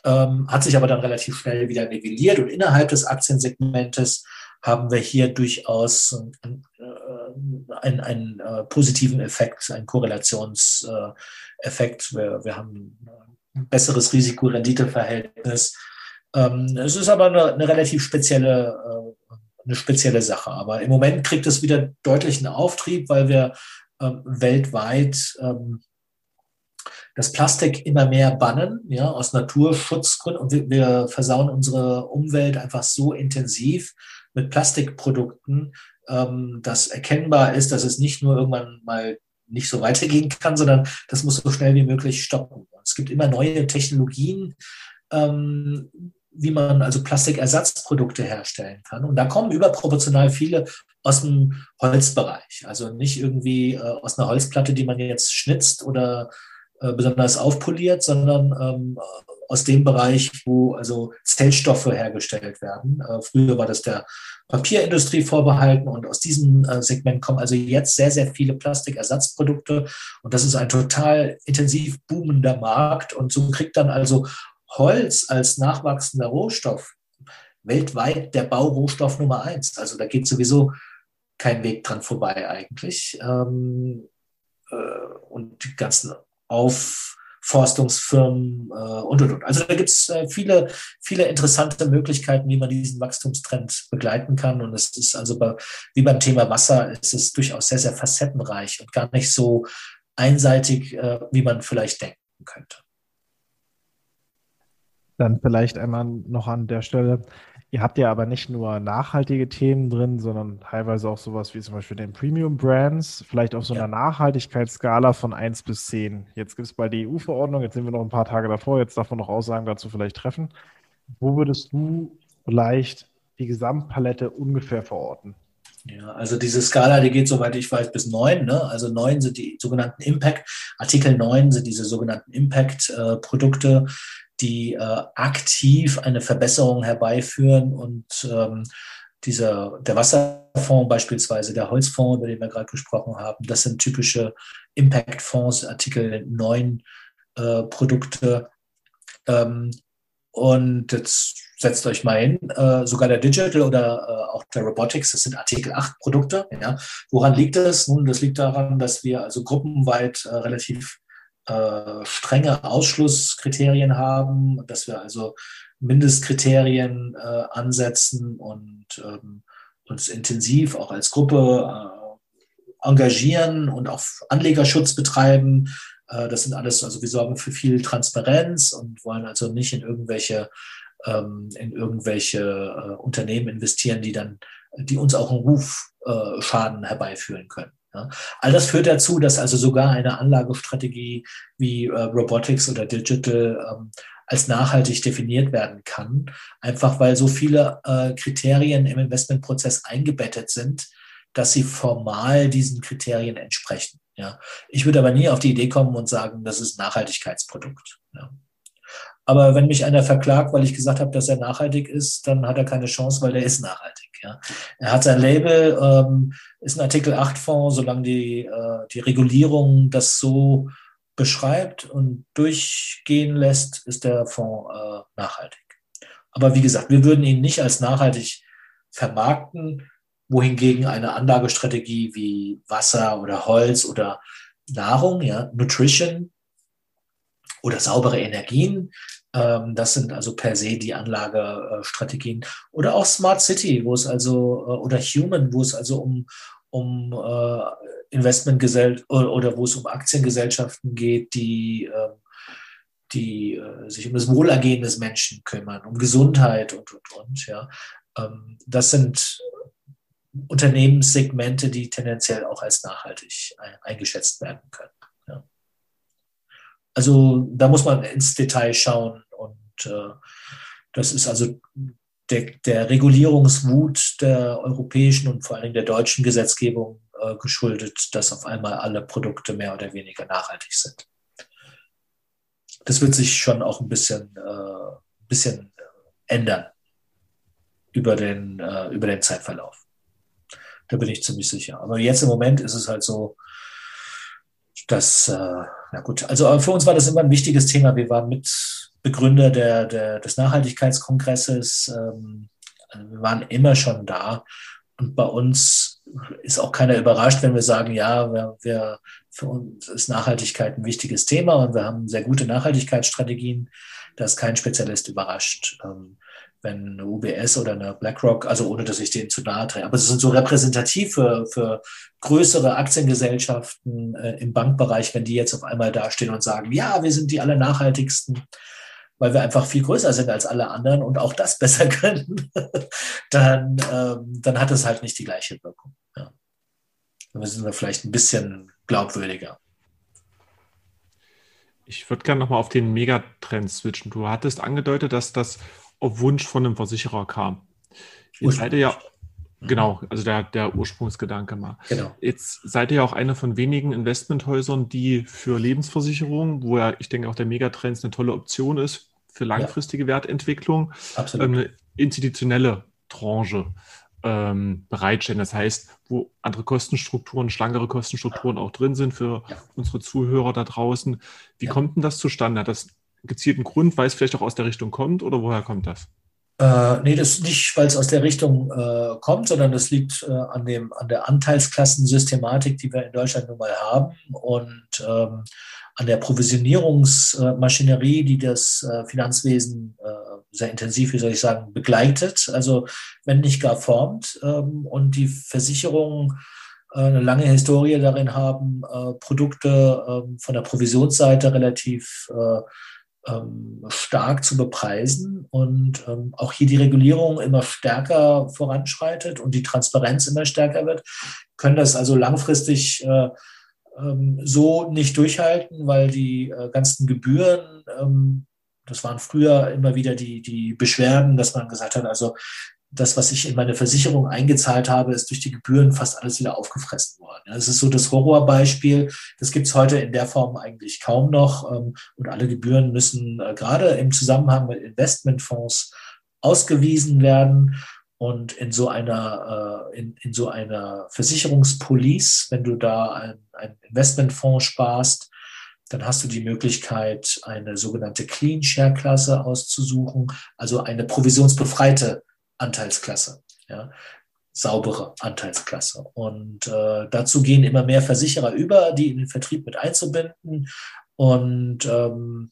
ähm, hat sich aber dann relativ schnell wieder nivelliert und innerhalb des Aktiensegmentes haben wir hier durchaus einen, äh, einen, einen äh, positiven Effekt, einen Korrelationseffekt. Wir, wir haben ein besseres Risiko-Rendite-Verhältnis. Ähm, es ist aber eine, eine relativ spezielle, äh, eine spezielle Sache. Aber im Moment kriegt es wieder deutlichen Auftrieb, weil wir ähm, weltweit das Plastik immer mehr bannen, ja, aus Naturschutzgründen. Und wir, wir versauen unsere Umwelt einfach so intensiv mit Plastikprodukten, ähm, dass erkennbar ist, dass es nicht nur irgendwann mal nicht so weitergehen kann, sondern das muss so schnell wie möglich stoppen. Es gibt immer neue Technologien, ähm, wie man also Plastikersatzprodukte herstellen kann. Und da kommen überproportional viele aus dem Holzbereich. Also nicht irgendwie äh, aus einer Holzplatte, die man jetzt schnitzt oder besonders aufpoliert, sondern ähm, aus dem Bereich, wo also Zellstoffe hergestellt werden. Äh, früher war das der Papierindustrie vorbehalten und aus diesem äh, Segment kommen also jetzt sehr, sehr viele Plastikersatzprodukte und das ist ein total intensiv boomender Markt und so kriegt dann also Holz als nachwachsender Rohstoff weltweit der Baurohstoff Nummer eins. Also da geht sowieso kein Weg dran vorbei eigentlich. Ähm, äh, und die ganzen Aufforstungsfirmen äh, und, und, und. Also da gibt es äh, viele, viele interessante Möglichkeiten, wie man diesen Wachstumstrend begleiten kann. Und es ist also bei, wie beim Thema Wasser, ist es durchaus sehr, sehr facettenreich und gar nicht so einseitig, äh, wie man vielleicht denken könnte. Dann vielleicht einmal noch an der Stelle, Ihr habt ja aber nicht nur nachhaltige Themen drin, sondern teilweise auch sowas wie zum Beispiel den Premium Brands, vielleicht auf so einer ja. Nachhaltigkeitsskala von 1 bis 10. Jetzt gibt es bei der EU-Verordnung, jetzt sind wir noch ein paar Tage davor, jetzt darf man noch Aussagen dazu vielleicht treffen. Wo würdest du vielleicht die Gesamtpalette ungefähr verorten? Ja, also diese Skala, die geht, soweit ich weiß, bis 9. Ne? Also 9 sind die sogenannten Impact, Artikel 9 sind diese sogenannten Impact-Produkte, äh, die äh, aktiv eine Verbesserung herbeiführen und ähm, dieser, der Wasserfonds beispielsweise, der Holzfonds, über den wir gerade gesprochen haben, das sind typische Impact-Fonds, Artikel 9 äh, Produkte. Ähm, und jetzt setzt euch mal hin, äh, sogar der Digital oder äh, auch der Robotics, das sind Artikel 8 Produkte. Ja. Woran liegt das? Nun, das liegt daran, dass wir also gruppenweit äh, relativ äh, strenge Ausschlusskriterien haben, dass wir also Mindestkriterien äh, ansetzen und ähm, uns intensiv auch als Gruppe äh, engagieren und auch Anlegerschutz betreiben. Äh, das sind alles, also wir sorgen für viel Transparenz und wollen also nicht in irgendwelche ähm, in irgendwelche äh, Unternehmen investieren, die dann, die uns auch einen Rufschaden herbeiführen können. Ja. All das führt dazu, dass also sogar eine Anlagestrategie wie äh, Robotics oder Digital ähm, als nachhaltig definiert werden kann, einfach weil so viele äh, Kriterien im Investmentprozess eingebettet sind, dass sie formal diesen Kriterien entsprechen. Ja. Ich würde aber nie auf die Idee kommen und sagen, das ist ein Nachhaltigkeitsprodukt. Ja. Aber wenn mich einer verklagt, weil ich gesagt habe, dass er nachhaltig ist, dann hat er keine Chance, weil er ist nachhaltig. Ja. Er hat sein Label, ähm, ist ein Artikel 8 Fonds, solange die, äh, die Regulierung das so beschreibt und durchgehen lässt, ist der Fonds äh, nachhaltig. Aber wie gesagt, wir würden ihn nicht als nachhaltig vermarkten, wohingegen eine Anlagestrategie wie Wasser oder Holz oder Nahrung, ja, Nutrition oder saubere Energien. Ähm, das sind also per se die Anlagestrategien. Oder auch Smart City, wo es also, äh, oder Human, wo es also um, um äh, Investmentgesellschaften oder wo es um Aktiengesellschaften geht, die, ähm, die äh, sich um das Wohlergehen des Menschen kümmern, um Gesundheit und, und, und. Ja. Ähm, das sind Unternehmenssegmente, die tendenziell auch als nachhaltig eingeschätzt werden können. Also da muss man ins Detail schauen und äh, das ist also der, der, Regulierungswut der europäischen und vor allem der deutschen Gesetzgebung äh, geschuldet, dass auf einmal alle Produkte mehr oder weniger nachhaltig sind. Das wird sich schon auch ein bisschen, äh, bisschen ändern über den, äh, über den Zeitverlauf. Da bin ich ziemlich sicher. Aber jetzt im Moment ist es halt so, dass äh, na gut, also für uns war das immer ein wichtiges Thema. Wir waren Mitbegründer der, der, des Nachhaltigkeitskongresses. Ähm, also wir waren immer schon da. Und bei uns ist auch keiner überrascht, wenn wir sagen, ja, wir, wir, für uns ist Nachhaltigkeit ein wichtiges Thema und wir haben sehr gute Nachhaltigkeitsstrategien. Da ist kein Spezialist überrascht. Ähm, wenn eine UBS oder eine BlackRock, also ohne dass ich denen zu nahe trete, aber es sind so repräsentativ für, für größere Aktiengesellschaften äh, im Bankbereich, wenn die jetzt auf einmal dastehen und sagen, ja, wir sind die allernachhaltigsten, weil wir einfach viel größer sind als alle anderen und auch das besser können, dann, ähm, dann hat es halt nicht die gleiche Wirkung. Ja. Dann sind wir vielleicht ein bisschen glaubwürdiger. Ich würde gerne nochmal auf den Megatrend switchen. Du hattest angedeutet, dass das auf Wunsch von einem Versicherer kam. Jetzt seid ihr ja, genau, also der, der Ursprungsgedanke mal. Genau. Jetzt seid ihr ja auch eine von wenigen Investmenthäusern, die für Lebensversicherungen, wo ja, ich denke, auch der Megatrend eine tolle Option ist, für langfristige ja. Wertentwicklung, Absolut. eine institutionelle Tranche ähm, bereitstellen. Das heißt, wo andere Kostenstrukturen, schlankere Kostenstrukturen auch drin sind für ja. unsere Zuhörer da draußen. Wie kommt denn das zustande? Hat das gezielten Grund, weil es vielleicht auch aus der Richtung kommt oder woher kommt das? Äh, nee, das nicht, weil es aus der Richtung äh, kommt, sondern das liegt äh, an, dem, an der Anteilsklassensystematik, die wir in Deutschland nun mal haben und ähm, an der Provisionierungsmaschinerie, die das äh, Finanzwesen äh, sehr intensiv, wie soll ich sagen, begleitet, also wenn nicht gar formt. Ähm, und die Versicherungen äh, eine lange Historie darin haben, äh, Produkte ähm, von der Provisionsseite relativ äh, ähm, stark zu bepreisen und auch hier die Regulierung immer stärker voranschreitet und die Transparenz immer stärker wird, können das also langfristig so nicht durchhalten, weil die ganzen Gebühren das waren früher immer wieder die, die Beschwerden, dass man gesagt hat, also das, was ich in meine Versicherung eingezahlt habe, ist durch die Gebühren fast alles wieder aufgefressen worden. Das ist so das Horrorbeispiel. Das gibt es heute in der Form eigentlich kaum noch. Ähm, und alle Gebühren müssen äh, gerade im Zusammenhang mit Investmentfonds ausgewiesen werden. Und in so einer, äh, in, in so einer Versicherungspolice, wenn du da einen Investmentfonds sparst, dann hast du die Möglichkeit, eine sogenannte Clean Share Klasse auszusuchen, also eine provisionsbefreite Anteilsklasse. Ja, saubere Anteilsklasse. Und äh, dazu gehen immer mehr Versicherer über, die in den Vertrieb mit einzubinden. Und ähm,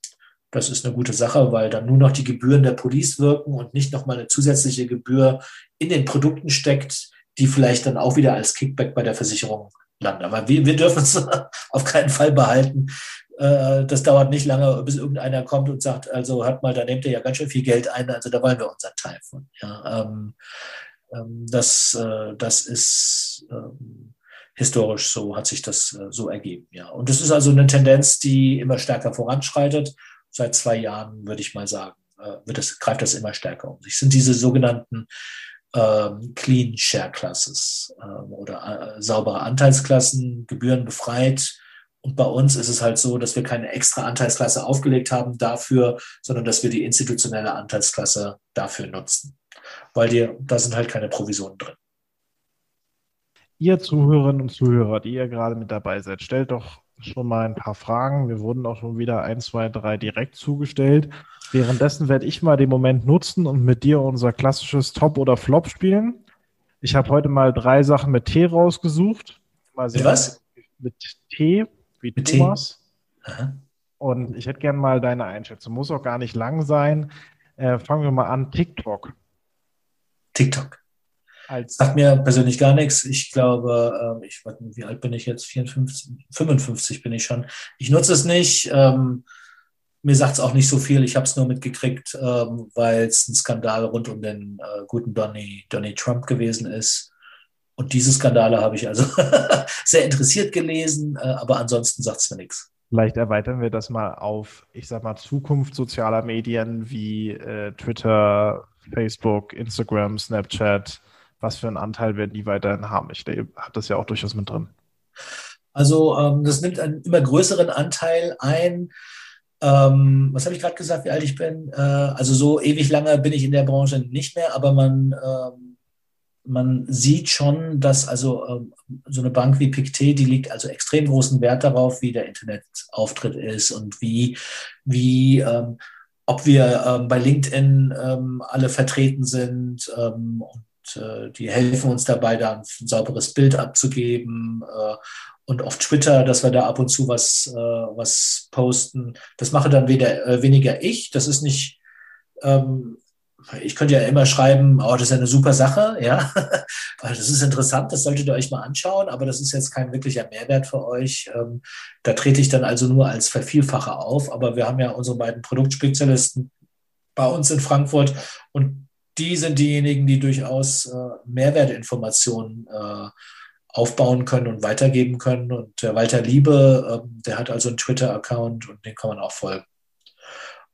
das ist eine gute Sache, weil dann nur noch die Gebühren der Police wirken und nicht nochmal eine zusätzliche Gebühr in den Produkten steckt, die vielleicht dann auch wieder als Kickback bei der Versicherung landen. Aber wir, wir dürfen es auf keinen Fall behalten, das dauert nicht lange, bis irgendeiner kommt und sagt, also hat mal, da nehmt ihr ja ganz schön viel Geld ein, also da wollen wir unseren Teil von. Ja, ähm, ähm, das, äh, das ist ähm, historisch so, hat sich das äh, so ergeben. Ja. Und das ist also eine Tendenz, die immer stärker voranschreitet. Seit zwei Jahren, würde ich mal sagen, äh, wird das, greift das immer stärker um sich. Sind diese sogenannten ähm, Clean Share Classes ähm, oder äh, saubere Anteilsklassen, gebührenbefreit, und bei uns ist es halt so, dass wir keine extra Anteilsklasse aufgelegt haben dafür, sondern dass wir die institutionelle Anteilsklasse dafür nutzen. Weil die, da sind halt keine Provisionen drin. Ihr Zuhörerinnen und Zuhörer, die ihr gerade mit dabei seid, stellt doch schon mal ein paar Fragen. Wir wurden auch schon wieder ein, zwei, drei direkt zugestellt. Währenddessen werde ich mal den Moment nutzen und mit dir unser klassisches Top oder Flop spielen. Ich habe heute mal drei Sachen mit T rausgesucht. Mal sehen, was? Mit T wie Mit Thomas. Und ich hätte gerne mal deine Einschätzung. Muss auch gar nicht lang sein. Äh, fangen wir mal an. TikTok. TikTok. Als Sagt mir persönlich gar nichts. Ich glaube, äh, ich warte, wie alt bin ich jetzt? 54, 55 bin ich schon. Ich nutze es nicht. Ähm, mir sagt es auch nicht so viel. Ich habe es nur mitgekriegt, ähm, weil es ein Skandal rund um den äh, guten Donny, Donny Trump gewesen ist. Und diese Skandale habe ich also sehr interessiert gelesen, äh, aber ansonsten sagt es mir nichts. Vielleicht erweitern wir das mal auf, ich sag mal, Zukunft sozialer Medien wie äh, Twitter, Facebook, Instagram, Snapchat. Was für einen Anteil werden die weiterhin haben? Ich habe das ja auch durchaus mit drin. Also ähm, das nimmt einen immer größeren Anteil ein. Ähm, was habe ich gerade gesagt, wie alt ich bin? Äh, also so ewig lange bin ich in der Branche nicht mehr, aber man ähm, man sieht schon, dass also ähm, so eine Bank wie Pictet, die legt also extrem großen Wert darauf, wie der Internetauftritt ist und wie, wie ähm, ob wir ähm, bei LinkedIn alle vertreten sind und äh, die helfen uns dabei, da ein sauberes Bild abzugeben. Äh, und auf Twitter, dass wir da ab und zu was, äh, was posten. Das mache dann weder, äh, weniger ich. Das ist nicht, ähm, ich könnte ja immer schreiben, oh, das ist eine super Sache, ja, das ist interessant, das solltet ihr euch mal anschauen, aber das ist jetzt kein wirklicher Mehrwert für euch. Ähm, da trete ich dann also nur als Vervielfacher auf, aber wir haben ja unsere beiden Produktspezialisten bei uns in Frankfurt und die sind diejenigen, die durchaus äh, Mehrwertinformationen äh, aufbauen können und weitergeben können. Und der Walter Liebe, ähm, der hat also einen Twitter-Account und den kann man auch folgen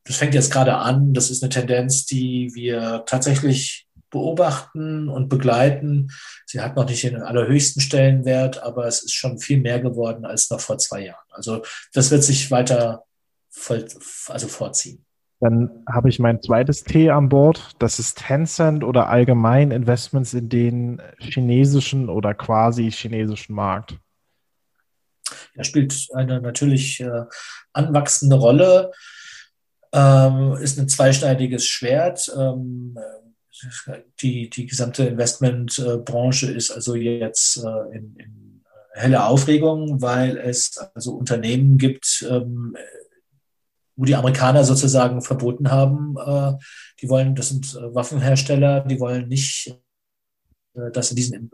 das fängt jetzt gerade an. Das ist eine Tendenz, die wir tatsächlich beobachten und begleiten. Sie hat noch nicht den allerhöchsten Stellenwert, aber es ist schon viel mehr geworden als noch vor zwei Jahren. Also das wird sich weiter voll, also vorziehen. Dann habe ich mein zweites T an Bord. Das ist Tencent oder allgemein Investments in den chinesischen oder quasi chinesischen Markt. Er spielt eine natürlich äh, anwachsende Rolle ähm, ist ein zweischneidiges Schwert. Ähm, die, die gesamte Investmentbranche ist also jetzt äh, in, in helle Aufregung, weil es also Unternehmen gibt, ähm, wo die Amerikaner sozusagen verboten haben, äh, die wollen, das sind äh, Waffenhersteller, die wollen nicht, äh, dass in diesen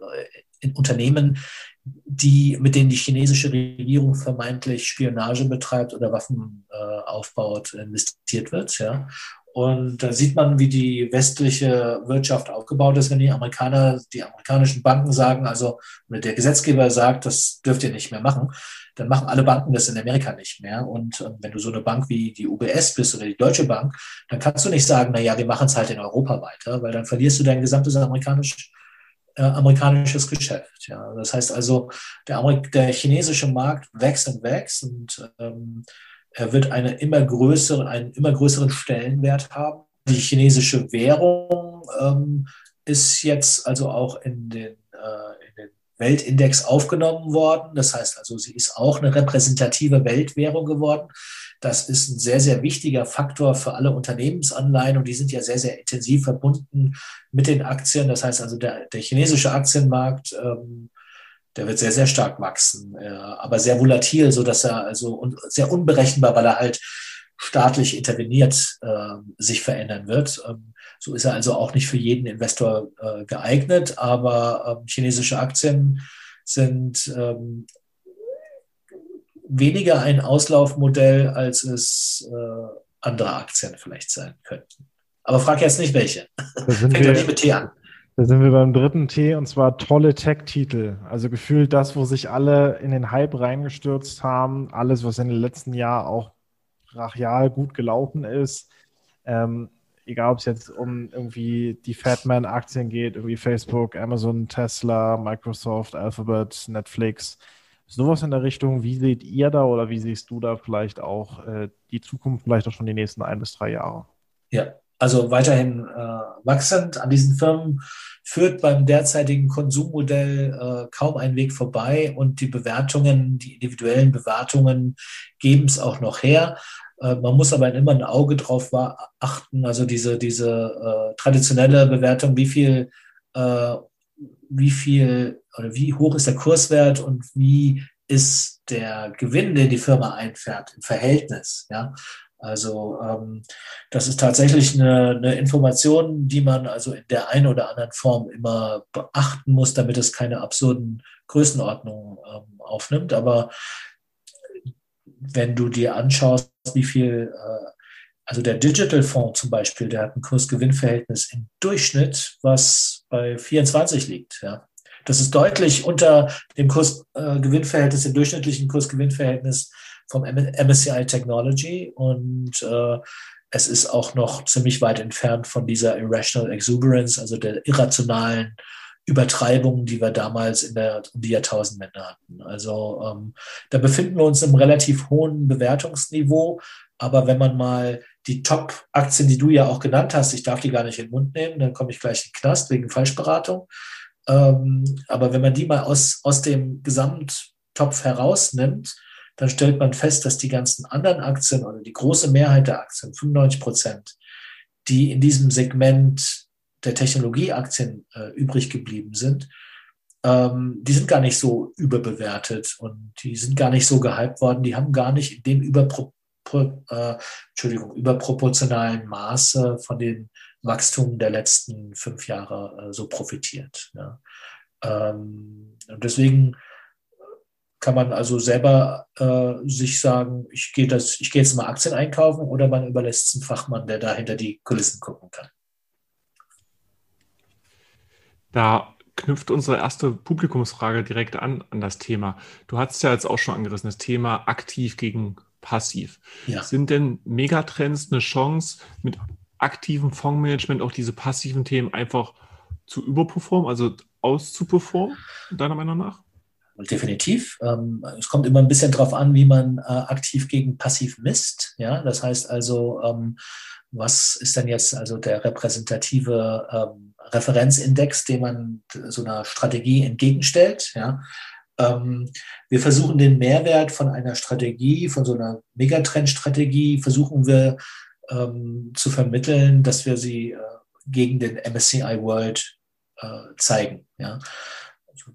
in Unternehmen die, mit denen die chinesische Regierung vermeintlich Spionage betreibt oder Waffen äh, aufbaut, investiert wird. Ja. Und da sieht man, wie die westliche Wirtschaft aufgebaut ist, wenn die Amerikaner, die amerikanischen Banken sagen, also oder der Gesetzgeber sagt, das dürft ihr nicht mehr machen, dann machen alle Banken das in Amerika nicht mehr. Und äh, wenn du so eine Bank wie die UBS bist oder die Deutsche Bank, dann kannst du nicht sagen, na ja, wir machen es halt in Europa weiter, weil dann verlierst du dein gesamtes amerikanisches äh, amerikanisches Geschäft. Ja. Das heißt also, der, Amerik der chinesische Markt wächst und wächst und ähm, er wird eine immer größere, einen immer größeren Stellenwert haben. Die chinesische Währung ähm, ist jetzt also auch in den, äh, in den Weltindex aufgenommen worden. Das heißt also, sie ist auch eine repräsentative Weltwährung geworden. Das ist ein sehr, sehr wichtiger Faktor für alle Unternehmensanleihen und die sind ja sehr, sehr intensiv verbunden mit den Aktien. Das heißt also, der, der chinesische Aktienmarkt, ähm, der wird sehr, sehr stark wachsen, äh, aber sehr volatil, so dass er also und sehr unberechenbar, weil er halt staatlich interveniert äh, sich verändern wird. Ähm, so ist er also auch nicht für jeden Investor äh, geeignet, aber ähm, chinesische Aktien sind ähm, weniger ein Auslaufmodell, als es äh, andere Aktien vielleicht sein könnten. Aber frag jetzt nicht welche. Fängt wir, nicht mit T an. Da sind wir beim dritten T und zwar tolle Tech-Titel. Also gefühlt das, wo sich alle in den Hype reingestürzt haben, alles, was in den letzten Jahren auch brachial gut gelaufen ist. Ähm, egal ob es jetzt um irgendwie die Fatman-Aktien geht, irgendwie Facebook, Amazon, Tesla, Microsoft, Alphabet, Netflix sowas in der Richtung. Wie seht ihr da oder wie siehst du da vielleicht auch äh, die Zukunft, vielleicht auch schon die nächsten ein bis drei Jahre? Ja, also weiterhin äh, wachsend an diesen Firmen führt beim derzeitigen Konsummodell äh, kaum ein Weg vorbei und die Bewertungen, die individuellen Bewertungen geben es auch noch her. Äh, man muss aber immer ein Auge drauf achten, also diese, diese äh, traditionelle Bewertung, wie viel äh, wie viel oder wie hoch ist der Kurswert und wie ist der Gewinn, den die Firma einfährt im Verhältnis. Ja? Also ähm, das ist tatsächlich eine, eine, Information, die man also in der einen oder anderen Form immer beachten muss, damit es keine absurden Größenordnungen ähm, aufnimmt. Aber wenn du dir anschaust, wie viel äh, also der Digital Fonds zum Beispiel, der hat ein Kursgewinnverhältnis im Durchschnitt, was bei 24 liegt. Ja. Das ist deutlich unter dem Kursgewinnverhältnis, dem durchschnittlichen Kursgewinnverhältnis vom MSCI Technology und äh, es ist auch noch ziemlich weit entfernt von dieser Irrational Exuberance, also der irrationalen Übertreibung, die wir damals in der um die Jahrtausendwende hatten. Also ähm, da befinden wir uns im relativ hohen Bewertungsniveau, aber wenn man mal die Top-Aktien, die du ja auch genannt hast, ich darf die gar nicht in den Mund nehmen, dann komme ich gleich in den Knast wegen Falschberatung. Ähm, aber wenn man die mal aus, aus dem Gesamttopf herausnimmt, dann stellt man fest, dass die ganzen anderen Aktien oder die große Mehrheit der Aktien, 95 Prozent, die in diesem Segment der Technologieaktien äh, übrig geblieben sind, ähm, die sind gar nicht so überbewertet und die sind gar nicht so gehypt worden. Die haben gar nicht in dem Überpro äh, Entschuldigung, überproportionalen Maße von den Wachstum der letzten fünf Jahre äh, so profitiert. Ja. Ähm, und deswegen kann man also selber äh, sich sagen, ich gehe gehe jetzt mal Aktien einkaufen oder man überlässt es einem Fachmann, der da hinter die Kulissen gucken kann. Da knüpft unsere erste Publikumsfrage direkt an, an das Thema. Du hast ja jetzt auch schon angerissen, das Thema aktiv gegen passiv. Ja. Sind denn Megatrends eine Chance, mit aktivem Fondsmanagement auch diese passiven Themen einfach zu überperformen, also auszuperformen, deiner Meinung nach? Definitiv. Ähm, es kommt immer ein bisschen darauf an, wie man äh, aktiv gegen passiv misst. Ja, das heißt also, ähm, was ist denn jetzt also der repräsentative ähm, Referenzindex, den man so einer Strategie entgegenstellt? Ja, wir versuchen den Mehrwert von einer Strategie, von so einer Megatrend-Strategie, versuchen wir zu vermitteln, dass wir sie äh, gegen den MSCI World äh, zeigen. Ja.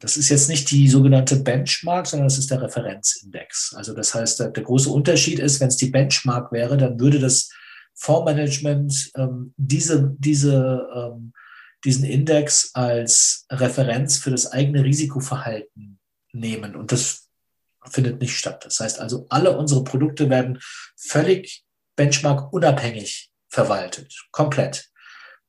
Das ist jetzt nicht die sogenannte Benchmark, sondern das ist der Referenzindex. Also das heißt, der, der große Unterschied ist, wenn es die Benchmark wäre, dann würde das Fondsmanagement ähm, diese, diese, ähm, diesen Index als Referenz für das eigene Risikoverhalten nehmen. Und das findet nicht statt. Das heißt also, alle unsere Produkte werden völlig Benchmark unabhängig verwaltet. Komplett.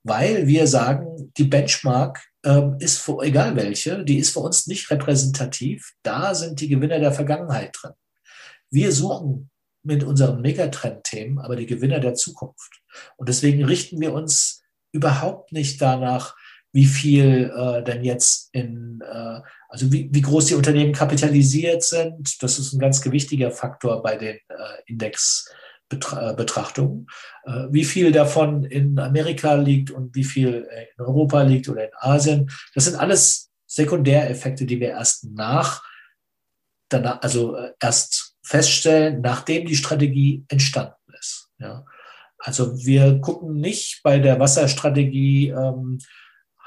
Weil wir sagen, die Benchmark ähm, ist für, egal welche, die ist für uns nicht repräsentativ. Da sind die Gewinner der Vergangenheit drin. Wir suchen mit unseren Megatrend-Themen aber die Gewinner der Zukunft. Und deswegen richten wir uns überhaupt nicht danach, wie viel äh, denn jetzt in, äh, also wie, wie groß die Unternehmen kapitalisiert sind. Das ist ein ganz gewichtiger Faktor bei den äh, Index. Betra Betrachtung. Äh, wie viel davon in Amerika liegt und wie viel äh, in Europa liegt oder in Asien, das sind alles Sekundäreffekte, die wir erst nach, danach, also äh, erst feststellen, nachdem die Strategie entstanden ist. Ja. Also wir gucken nicht bei der Wasserstrategie, ähm,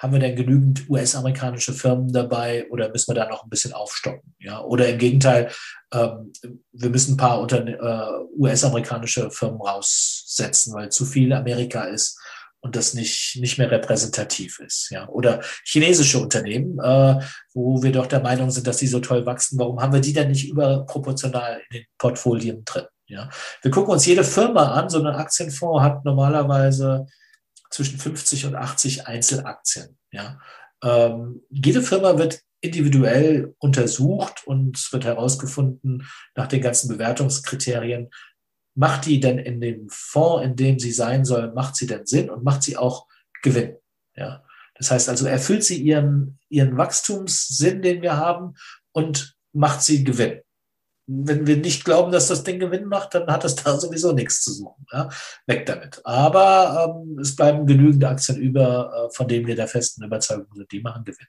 haben wir denn genügend US-amerikanische Firmen dabei oder müssen wir da noch ein bisschen aufstocken? Ja? Oder im Gegenteil, ähm, wir müssen ein paar äh, US-amerikanische Firmen raussetzen, weil zu viel Amerika ist und das nicht, nicht mehr repräsentativ ist. Ja? Oder chinesische Unternehmen, äh, wo wir doch der Meinung sind, dass die so toll wachsen. Warum haben wir die denn nicht überproportional in den Portfolien drin? Ja? Wir gucken uns jede Firma an. So ein Aktienfonds hat normalerweise zwischen 50 und 80 Einzelaktien. Ja. Ähm, jede Firma wird individuell untersucht und es wird herausgefunden nach den ganzen Bewertungskriterien, macht die denn in dem Fonds, in dem sie sein soll, macht sie denn Sinn und macht sie auch Gewinn. Ja. Das heißt also, erfüllt sie ihren, ihren Wachstumssinn, den wir haben, und macht sie Gewinn wenn wir nicht glauben, dass das Ding Gewinn macht, dann hat es da sowieso nichts zu suchen. Ja? Weg damit. Aber ähm, es bleiben genügend Aktien über, äh, von denen wir der festen Überzeugung sind, die machen Gewinn.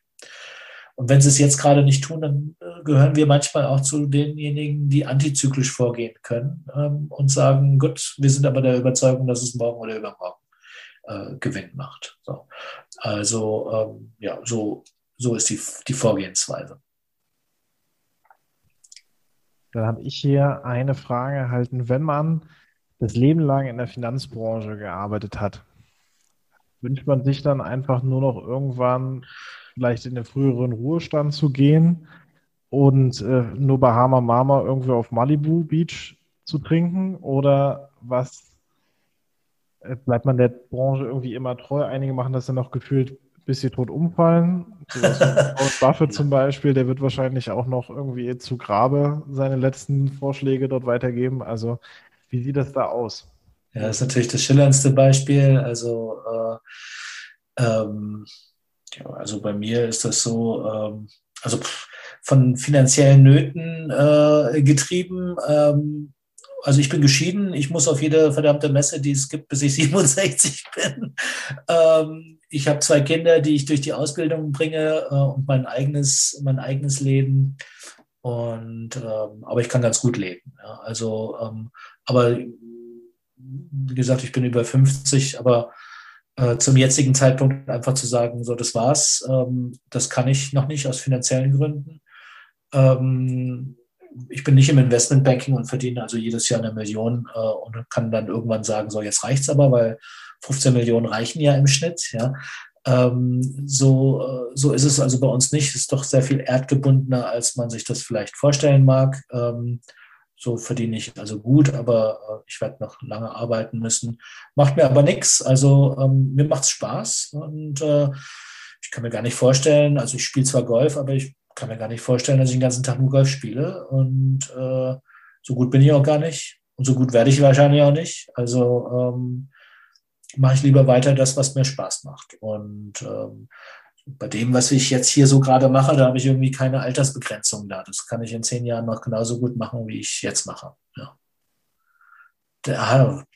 Und wenn sie es jetzt gerade nicht tun, dann äh, gehören wir manchmal auch zu denjenigen, die antizyklisch vorgehen können ähm, und sagen, gut, wir sind aber der Überzeugung, dass es morgen oder übermorgen äh, Gewinn macht. So. Also ähm, ja, so, so ist die, die Vorgehensweise. Dann habe ich hier eine Frage erhalten. Wenn man das Leben lang in der Finanzbranche gearbeitet hat, wünscht man sich dann einfach nur noch irgendwann vielleicht in den früheren Ruhestand zu gehen und äh, nur Bahama Mama irgendwie auf Malibu Beach zu trinken? Oder was äh, bleibt man der Branche irgendwie immer treu? Einige machen das dann noch gefühlt bis sie tot umfallen. Buffett zum Beispiel, der wird wahrscheinlich auch noch irgendwie zu Grabe seine letzten Vorschläge dort weitergeben. Also, wie sieht das da aus? Ja, das ist natürlich das schillerndste Beispiel. Also, äh, ähm, ja, also bei mir ist das so, ähm, also von finanziellen Nöten äh, getrieben. Ähm, also ich bin geschieden, ich muss auf jede verdammte Messe, die es gibt, bis ich 67 bin. Ähm, ich habe zwei Kinder, die ich durch die Ausbildung bringe äh, und mein eigenes, mein eigenes Leben. Und ähm, aber ich kann ganz gut leben. Ja. Also, ähm, aber wie gesagt, ich bin über 50, aber äh, zum jetzigen Zeitpunkt einfach zu sagen, so das war's, ähm, das kann ich noch nicht aus finanziellen Gründen. Ich bin nicht im Investmentbanking und verdiene also jedes Jahr eine Million äh, und kann dann irgendwann sagen, so jetzt reicht's aber, weil 15 Millionen reichen ja im Schnitt. Ja. Ähm, so, äh, so ist es also bei uns nicht. Es ist doch sehr viel erdgebundener, als man sich das vielleicht vorstellen mag. Ähm, so verdiene ich also gut, aber äh, ich werde noch lange arbeiten müssen. Macht mir aber nichts. Also ähm, mir macht es Spaß und äh, ich kann mir gar nicht vorstellen, also ich spiele zwar Golf, aber ich kann mir gar nicht vorstellen, dass ich den ganzen Tag nur Golf spiele. Und äh, so gut bin ich auch gar nicht. Und so gut werde ich wahrscheinlich auch nicht. Also ähm, mache ich lieber weiter das, was mir Spaß macht. Und ähm, bei dem, was ich jetzt hier so gerade mache, da habe ich irgendwie keine Altersbegrenzung da. Das kann ich in zehn Jahren noch genauso gut machen, wie ich jetzt mache. Ja.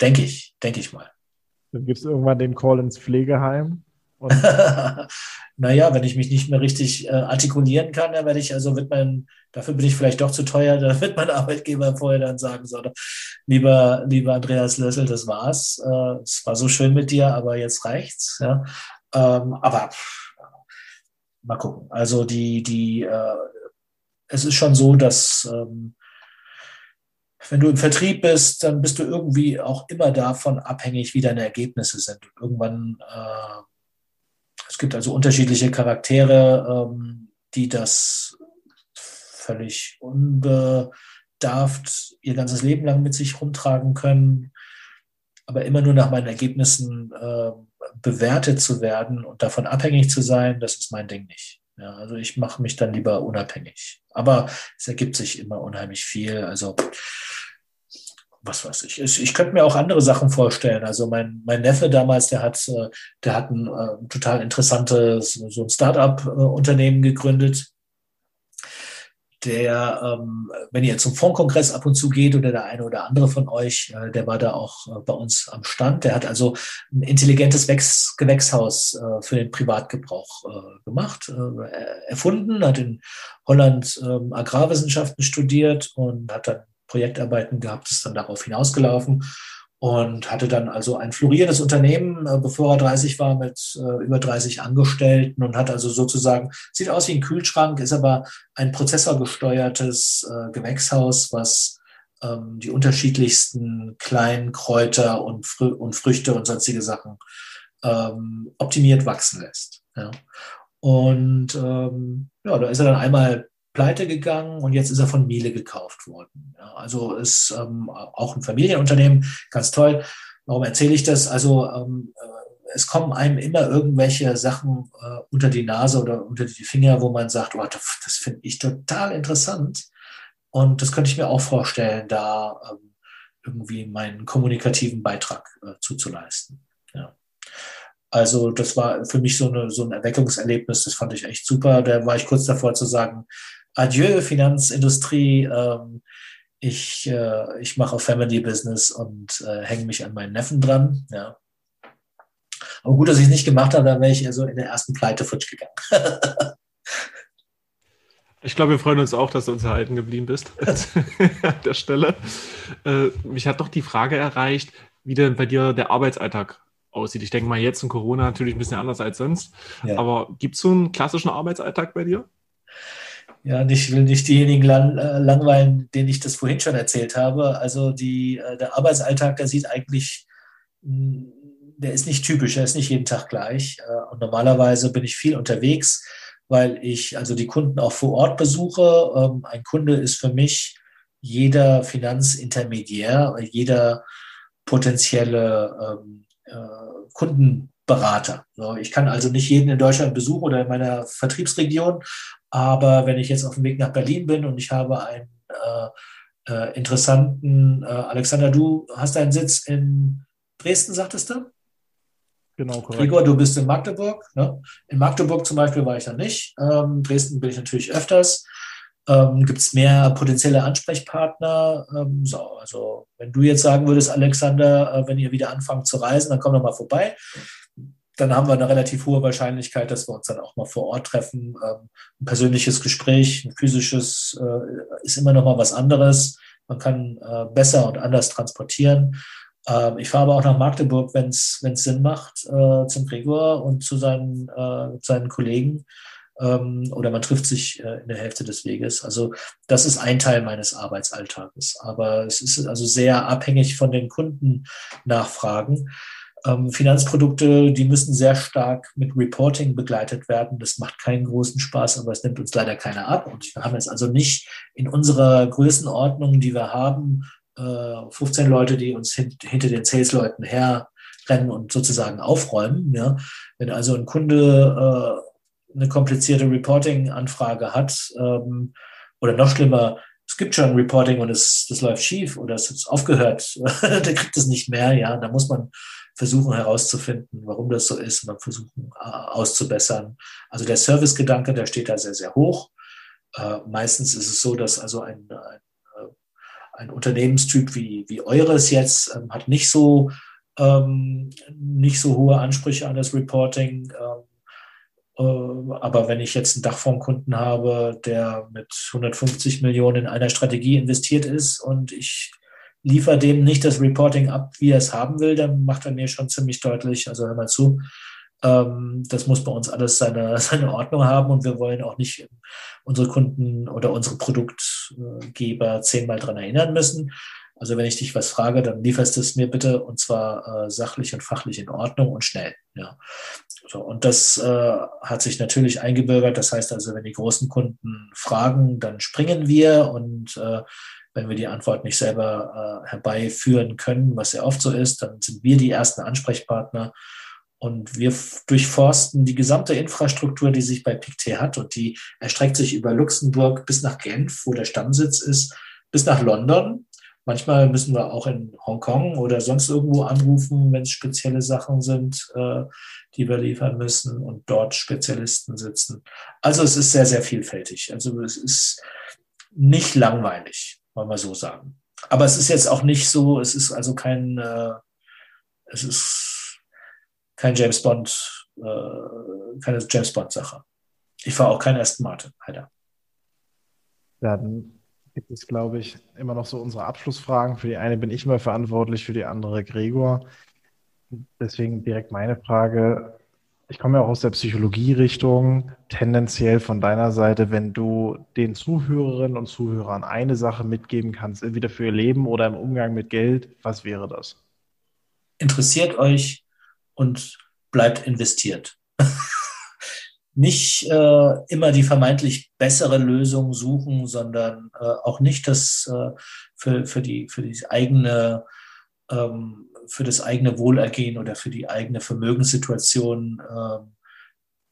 Denke ich, denke ich mal. Dann gibt es irgendwann den Call ins Pflegeheim. naja, wenn ich mich nicht mehr richtig äh, artikulieren kann, dann werde ich, also wird mein, dafür bin ich vielleicht doch zu teuer, da wird mein Arbeitgeber vorher dann sagen, so, lieber, lieber Andreas Lössel, das war's. Äh, es war so schön mit dir, aber jetzt reicht's. Ja? Ähm, aber mal gucken. Also die, die, äh, es ist schon so, dass ähm, wenn du im Vertrieb bist, dann bist du irgendwie auch immer davon abhängig, wie deine Ergebnisse sind. Und irgendwann äh, es gibt also unterschiedliche Charaktere, ähm, die das völlig unbedarft ihr ganzes Leben lang mit sich rumtragen können, aber immer nur nach meinen Ergebnissen äh, bewertet zu werden und davon abhängig zu sein, das ist mein Ding nicht. Ja, also ich mache mich dann lieber unabhängig. Aber es ergibt sich immer unheimlich viel. Also was weiß ich. ich. Ich könnte mir auch andere Sachen vorstellen. Also mein, mein Neffe damals, der hat, äh, der hat ein äh, total interessantes, so ein Start-up-Unternehmen gegründet. Der, ähm, wenn ihr zum Fondkongress ab und zu geht oder der eine oder andere von euch, äh, der war da auch äh, bei uns am Stand. Der hat also ein intelligentes Wächs Gewächshaus äh, für den Privatgebrauch äh, gemacht, erfunden, hat in Holland ähm, Agrarwissenschaften studiert und hat dann Projektarbeiten gehabt, ist dann darauf hinausgelaufen und hatte dann also ein florierendes Unternehmen, äh, bevor er 30 war, mit äh, über 30 Angestellten und hat also sozusagen, sieht aus wie ein Kühlschrank, ist aber ein prozessorgesteuertes äh, Gewächshaus, was ähm, die unterschiedlichsten kleinen Kräuter und, Frü und Früchte und sonstige Sachen ähm, optimiert wachsen lässt. Ja. Und ähm, ja, da ist er dann einmal pleite gegangen und jetzt ist er von Miele gekauft worden. Ja, also ist ähm, auch ein Familienunternehmen, ganz toll. Warum erzähle ich das? Also ähm, äh, es kommen einem immer irgendwelche Sachen äh, unter die Nase oder unter die Finger, wo man sagt, oh, das, finde ich total interessant. Und das könnte ich mir auch vorstellen, da ähm, irgendwie meinen kommunikativen Beitrag äh, zuzuleisten. Ja. Also das war für mich so, eine, so ein Erweckungserlebnis, das fand ich echt super. Da war ich kurz davor zu sagen, adieu Finanzindustrie, ähm, ich, äh, ich mache Family Business und äh, hänge mich an meinen Neffen dran. Ja. Aber gut, dass ich es nicht gemacht habe, dann wäre ich also in der ersten Pleite futsch gegangen. ich glaube, wir freuen uns auch, dass du uns erhalten geblieben bist an der Stelle. Äh, mich hat doch die Frage erreicht, wie denn bei dir der Arbeitsalltag aussieht. Ich denke mal, jetzt in Corona natürlich ein bisschen anders als sonst. Ja. Aber gibt es so einen klassischen Arbeitsalltag bei dir? Ja, ich will nicht diejenigen lang, äh, langweilen, denen ich das vorhin schon erzählt habe. Also die, äh, der Arbeitsalltag, der sieht eigentlich, hm, der ist nicht typisch, der ist nicht jeden Tag gleich. Äh, und normalerweise bin ich viel unterwegs, weil ich also die Kunden auch vor Ort besuche. Ähm, ein Kunde ist für mich jeder Finanzintermediär, jeder potenzielle ähm, äh, Kundenberater. Ich kann also nicht jeden in Deutschland besuchen oder in meiner Vertriebsregion, aber wenn ich jetzt auf dem Weg nach Berlin bin und ich habe einen äh, äh, interessanten, äh, Alexander, du hast einen Sitz in Dresden, sagtest du? Genau, korrekt. Gregor, du bist in Magdeburg. Ne? In Magdeburg zum Beispiel war ich dann nicht. Ähm, Dresden bin ich natürlich öfters. Ähm, Gibt es mehr potenzielle Ansprechpartner? Ähm, so, also wenn du jetzt sagen würdest, Alexander, äh, wenn ihr wieder anfangt zu reisen, dann komm doch mal vorbei dann haben wir eine relativ hohe Wahrscheinlichkeit, dass wir uns dann auch mal vor Ort treffen. Ähm, ein persönliches Gespräch, ein physisches äh, ist immer noch mal was anderes. Man kann äh, besser und anders transportieren. Ähm, ich fahre aber auch nach Magdeburg, wenn es Sinn macht, äh, zum Gregor und zu seinen, seinen Kollegen. ähm, oder man trifft sich in der Hälfte des Weges. Also das ist ein Teil meines Arbeitsalltages. Aber es ist also sehr abhängig von den Kundennachfragen. Ähm, Finanzprodukte, die müssen sehr stark mit Reporting begleitet werden. Das macht keinen großen Spaß, aber es nimmt uns leider keiner ab. Und wir haben jetzt also nicht in unserer Größenordnung, die wir haben, 15 äh, Leute, die uns hinter den Sales-Leuten herrennen und sozusagen aufräumen. Ja. Wenn also ein Kunde äh, eine komplizierte Reporting-Anfrage hat, ähm, oder noch schlimmer, es gibt schon Reporting und es, das läuft schief oder es ist aufgehört, der kriegt es nicht mehr, ja, da muss man versuchen herauszufinden, warum das so ist, man versuchen äh, auszubessern. Also der Servicegedanke, der steht da sehr, sehr hoch. Äh, meistens ist es so, dass also ein, ein, äh, ein Unternehmenstyp wie, wie eures jetzt ähm, hat nicht so, ähm, nicht so hohe Ansprüche an das Reporting. Ähm, äh, aber wenn ich jetzt einen Dachfondskunden habe, der mit 150 Millionen in einer Strategie investiert ist und ich liefere dem nicht das Reporting ab, wie er es haben will, dann macht er mir schon ziemlich deutlich, also hör mal zu, ähm, das muss bei uns alles seine, seine Ordnung haben und wir wollen auch nicht unsere Kunden oder unsere Produktgeber zehnmal dran erinnern müssen. Also wenn ich dich was frage, dann lieferst du es mir bitte und zwar äh, sachlich und fachlich in Ordnung und schnell. Ja. So, und das äh, hat sich natürlich eingebürgert. Das heißt also, wenn die großen Kunden fragen, dann springen wir und äh, wenn wir die Antwort nicht selber äh, herbeiführen können, was ja oft so ist, dann sind wir die ersten Ansprechpartner und wir durchforsten die gesamte Infrastruktur, die sich bei PICT hat und die erstreckt sich über Luxemburg bis nach Genf, wo der Stammsitz ist, bis nach London. Manchmal müssen wir auch in Hongkong oder sonst irgendwo anrufen, wenn es spezielle Sachen sind, äh, die wir liefern müssen und dort Spezialisten sitzen. Also es ist sehr, sehr vielfältig. Also es ist nicht langweilig wollen wir so sagen. Aber es ist jetzt auch nicht so, es ist also kein, äh, es ist kein James Bond, äh, keine James Bond-Sache. Ich fahre auch keinen Aston Martin, leider. Dann gibt es, glaube ich, immer noch so unsere Abschlussfragen. Für die eine bin ich immer verantwortlich, für die andere Gregor. Deswegen direkt meine Frage. Ich komme ja auch aus der Psychologie-Richtung. Tendenziell von deiner Seite, wenn du den Zuhörerinnen und Zuhörern eine Sache mitgeben kannst, entweder für ihr Leben oder im Umgang mit Geld, was wäre das? Interessiert euch und bleibt investiert. nicht äh, immer die vermeintlich bessere Lösung suchen, sondern äh, auch nicht das äh, für, für, die, für die eigene ähm, für das eigene Wohlergehen oder für die eigene Vermögenssituation äh,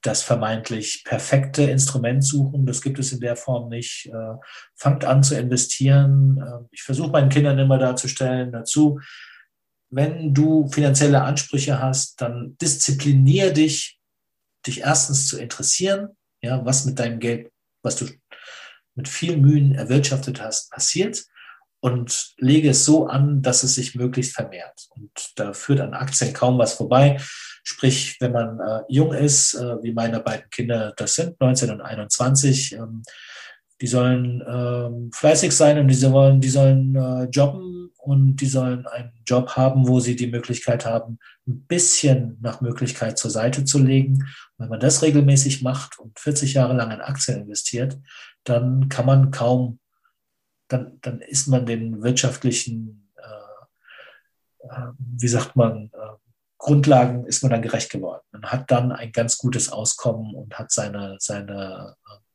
das vermeintlich perfekte Instrument suchen. Das gibt es in der Form nicht. Äh, fangt an zu investieren. Äh, ich versuche meinen Kindern immer darzustellen dazu, wenn du finanzielle Ansprüche hast, dann disziplinier dich, dich erstens zu interessieren, ja, was mit deinem Geld, was du mit viel Mühen erwirtschaftet hast, passiert und lege es so an, dass es sich möglichst vermehrt. Und da führt an Aktien kaum was vorbei. Sprich, wenn man äh, jung ist, äh, wie meine beiden Kinder das sind, 19 und 21, ähm, die sollen ähm, fleißig sein und die sollen, die sollen äh, jobben und die sollen einen Job haben, wo sie die Möglichkeit haben, ein bisschen nach Möglichkeit zur Seite zu legen. Und wenn man das regelmäßig macht und 40 Jahre lang in Aktien investiert, dann kann man kaum dann, dann ist man den wirtschaftlichen, äh, äh, wie sagt man, äh, Grundlagen ist man dann gerecht geworden. Man hat dann ein ganz gutes Auskommen und hat seine, seine äh,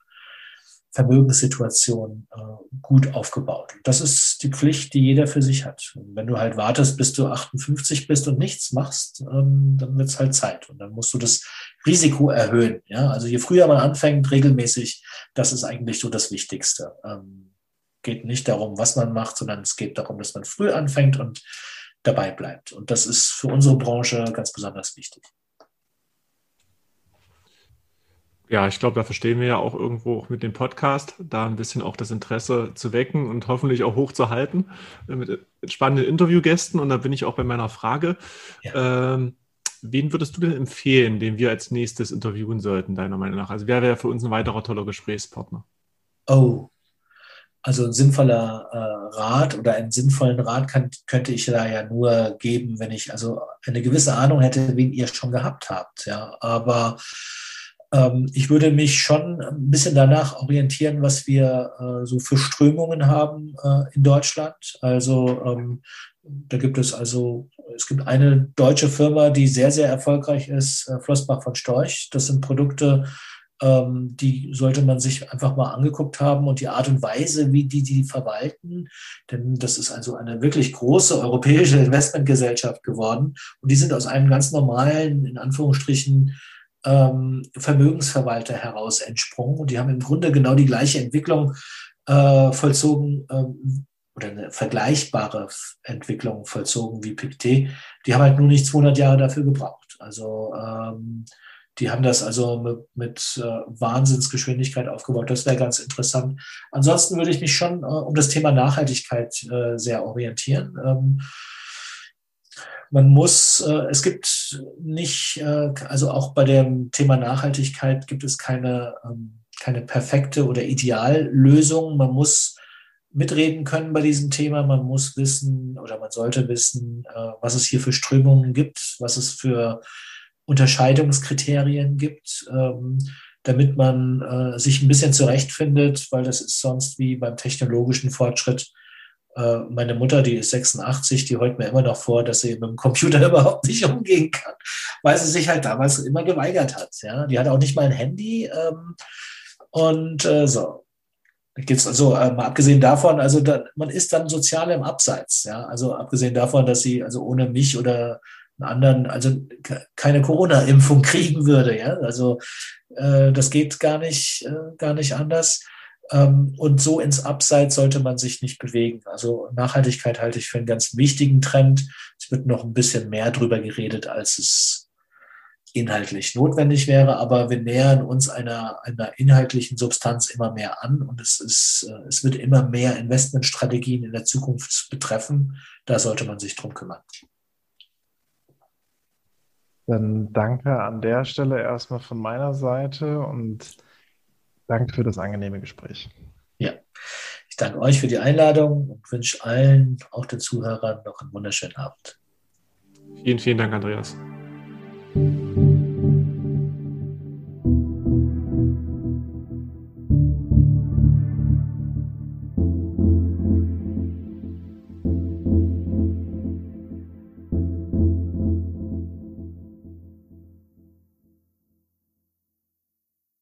Vermögenssituation äh, gut aufgebaut. das ist die Pflicht, die jeder für sich hat. Und wenn du halt wartest, bis du 58 bist und nichts machst, ähm, dann wird es halt Zeit. Und dann musst du das Risiko erhöhen. Ja? Also je früher man anfängt, regelmäßig, das ist eigentlich so das Wichtigste. Ähm, geht nicht darum, was man macht, sondern es geht darum, dass man früh anfängt und dabei bleibt. Und das ist für unsere Branche ganz besonders wichtig. Ja, ich glaube, da verstehen wir ja auch irgendwo auch mit dem Podcast, da ein bisschen auch das Interesse zu wecken und hoffentlich auch hochzuhalten äh, mit spannenden Interviewgästen. Und da bin ich auch bei meiner Frage. Ja. Ähm, wen würdest du denn empfehlen, den wir als nächstes interviewen sollten, deiner Meinung nach? Also wer wäre für uns ein weiterer toller Gesprächspartner? Oh, also ein sinnvoller äh, Rat oder einen sinnvollen Rat kann, könnte ich da ja nur geben, wenn ich also eine gewisse Ahnung hätte, wen ihr schon gehabt habt. Ja, aber ähm, ich würde mich schon ein bisschen danach orientieren, was wir äh, so für Strömungen haben äh, in Deutschland. Also ähm, da gibt es also, es gibt eine deutsche Firma, die sehr, sehr erfolgreich ist, äh, Flossbach von Storch. Das sind Produkte, ähm, die sollte man sich einfach mal angeguckt haben und die Art und Weise, wie die die verwalten. Denn das ist also eine wirklich große europäische Investmentgesellschaft geworden. Und die sind aus einem ganz normalen, in Anführungsstrichen, ähm, Vermögensverwalter heraus entsprungen. Und die haben im Grunde genau die gleiche Entwicklung äh, vollzogen ähm, oder eine vergleichbare Entwicklung vollzogen wie Pictet. Die haben halt nur nicht 200 Jahre dafür gebraucht. Also ähm, die haben das also mit, mit äh, Wahnsinnsgeschwindigkeit aufgebaut. Das wäre ganz interessant. Ansonsten würde ich mich schon äh, um das Thema Nachhaltigkeit äh, sehr orientieren. Ähm, man muss, äh, es gibt nicht, äh, also auch bei dem Thema Nachhaltigkeit gibt es keine, ähm, keine perfekte oder Ideallösung. Man muss mitreden können bei diesem Thema. Man muss wissen oder man sollte wissen, äh, was es hier für Strömungen gibt, was es für Unterscheidungskriterien gibt, ähm, damit man sich ein bisschen zurechtfindet, weil das ist sonst wie beim technologischen Fortschritt äh, meine Mutter, die ist 86, die heult mir immer noch vor, dass sie mit dem Computer überhaupt nicht umgehen kann, weil sie sich halt damals immer geweigert hat. Ja? Die hat auch nicht mal ein Handy. Ähm, und äh, so. Gibt's also äh, mal abgesehen davon, also da, man ist dann sozial im Abseits, ja. Also abgesehen davon, dass sie also ohne mich oder einen anderen, also keine Corona-Impfung kriegen würde, ja. Also äh, das geht gar nicht, äh, gar nicht anders. Ähm, und so ins Abseits sollte man sich nicht bewegen. Also Nachhaltigkeit halte ich für einen ganz wichtigen Trend. Es wird noch ein bisschen mehr drüber geredet, als es inhaltlich notwendig wäre, aber wir nähern uns einer, einer inhaltlichen Substanz immer mehr an und es, ist, äh, es wird immer mehr Investmentstrategien in der Zukunft betreffen. Da sollte man sich drum kümmern. Dann danke an der Stelle erstmal von meiner Seite und Danke für das angenehme Gespräch. Ja, ich danke euch für die Einladung und wünsche allen, auch den Zuhörern, noch einen wunderschönen Abend. Vielen, vielen Dank, Andreas.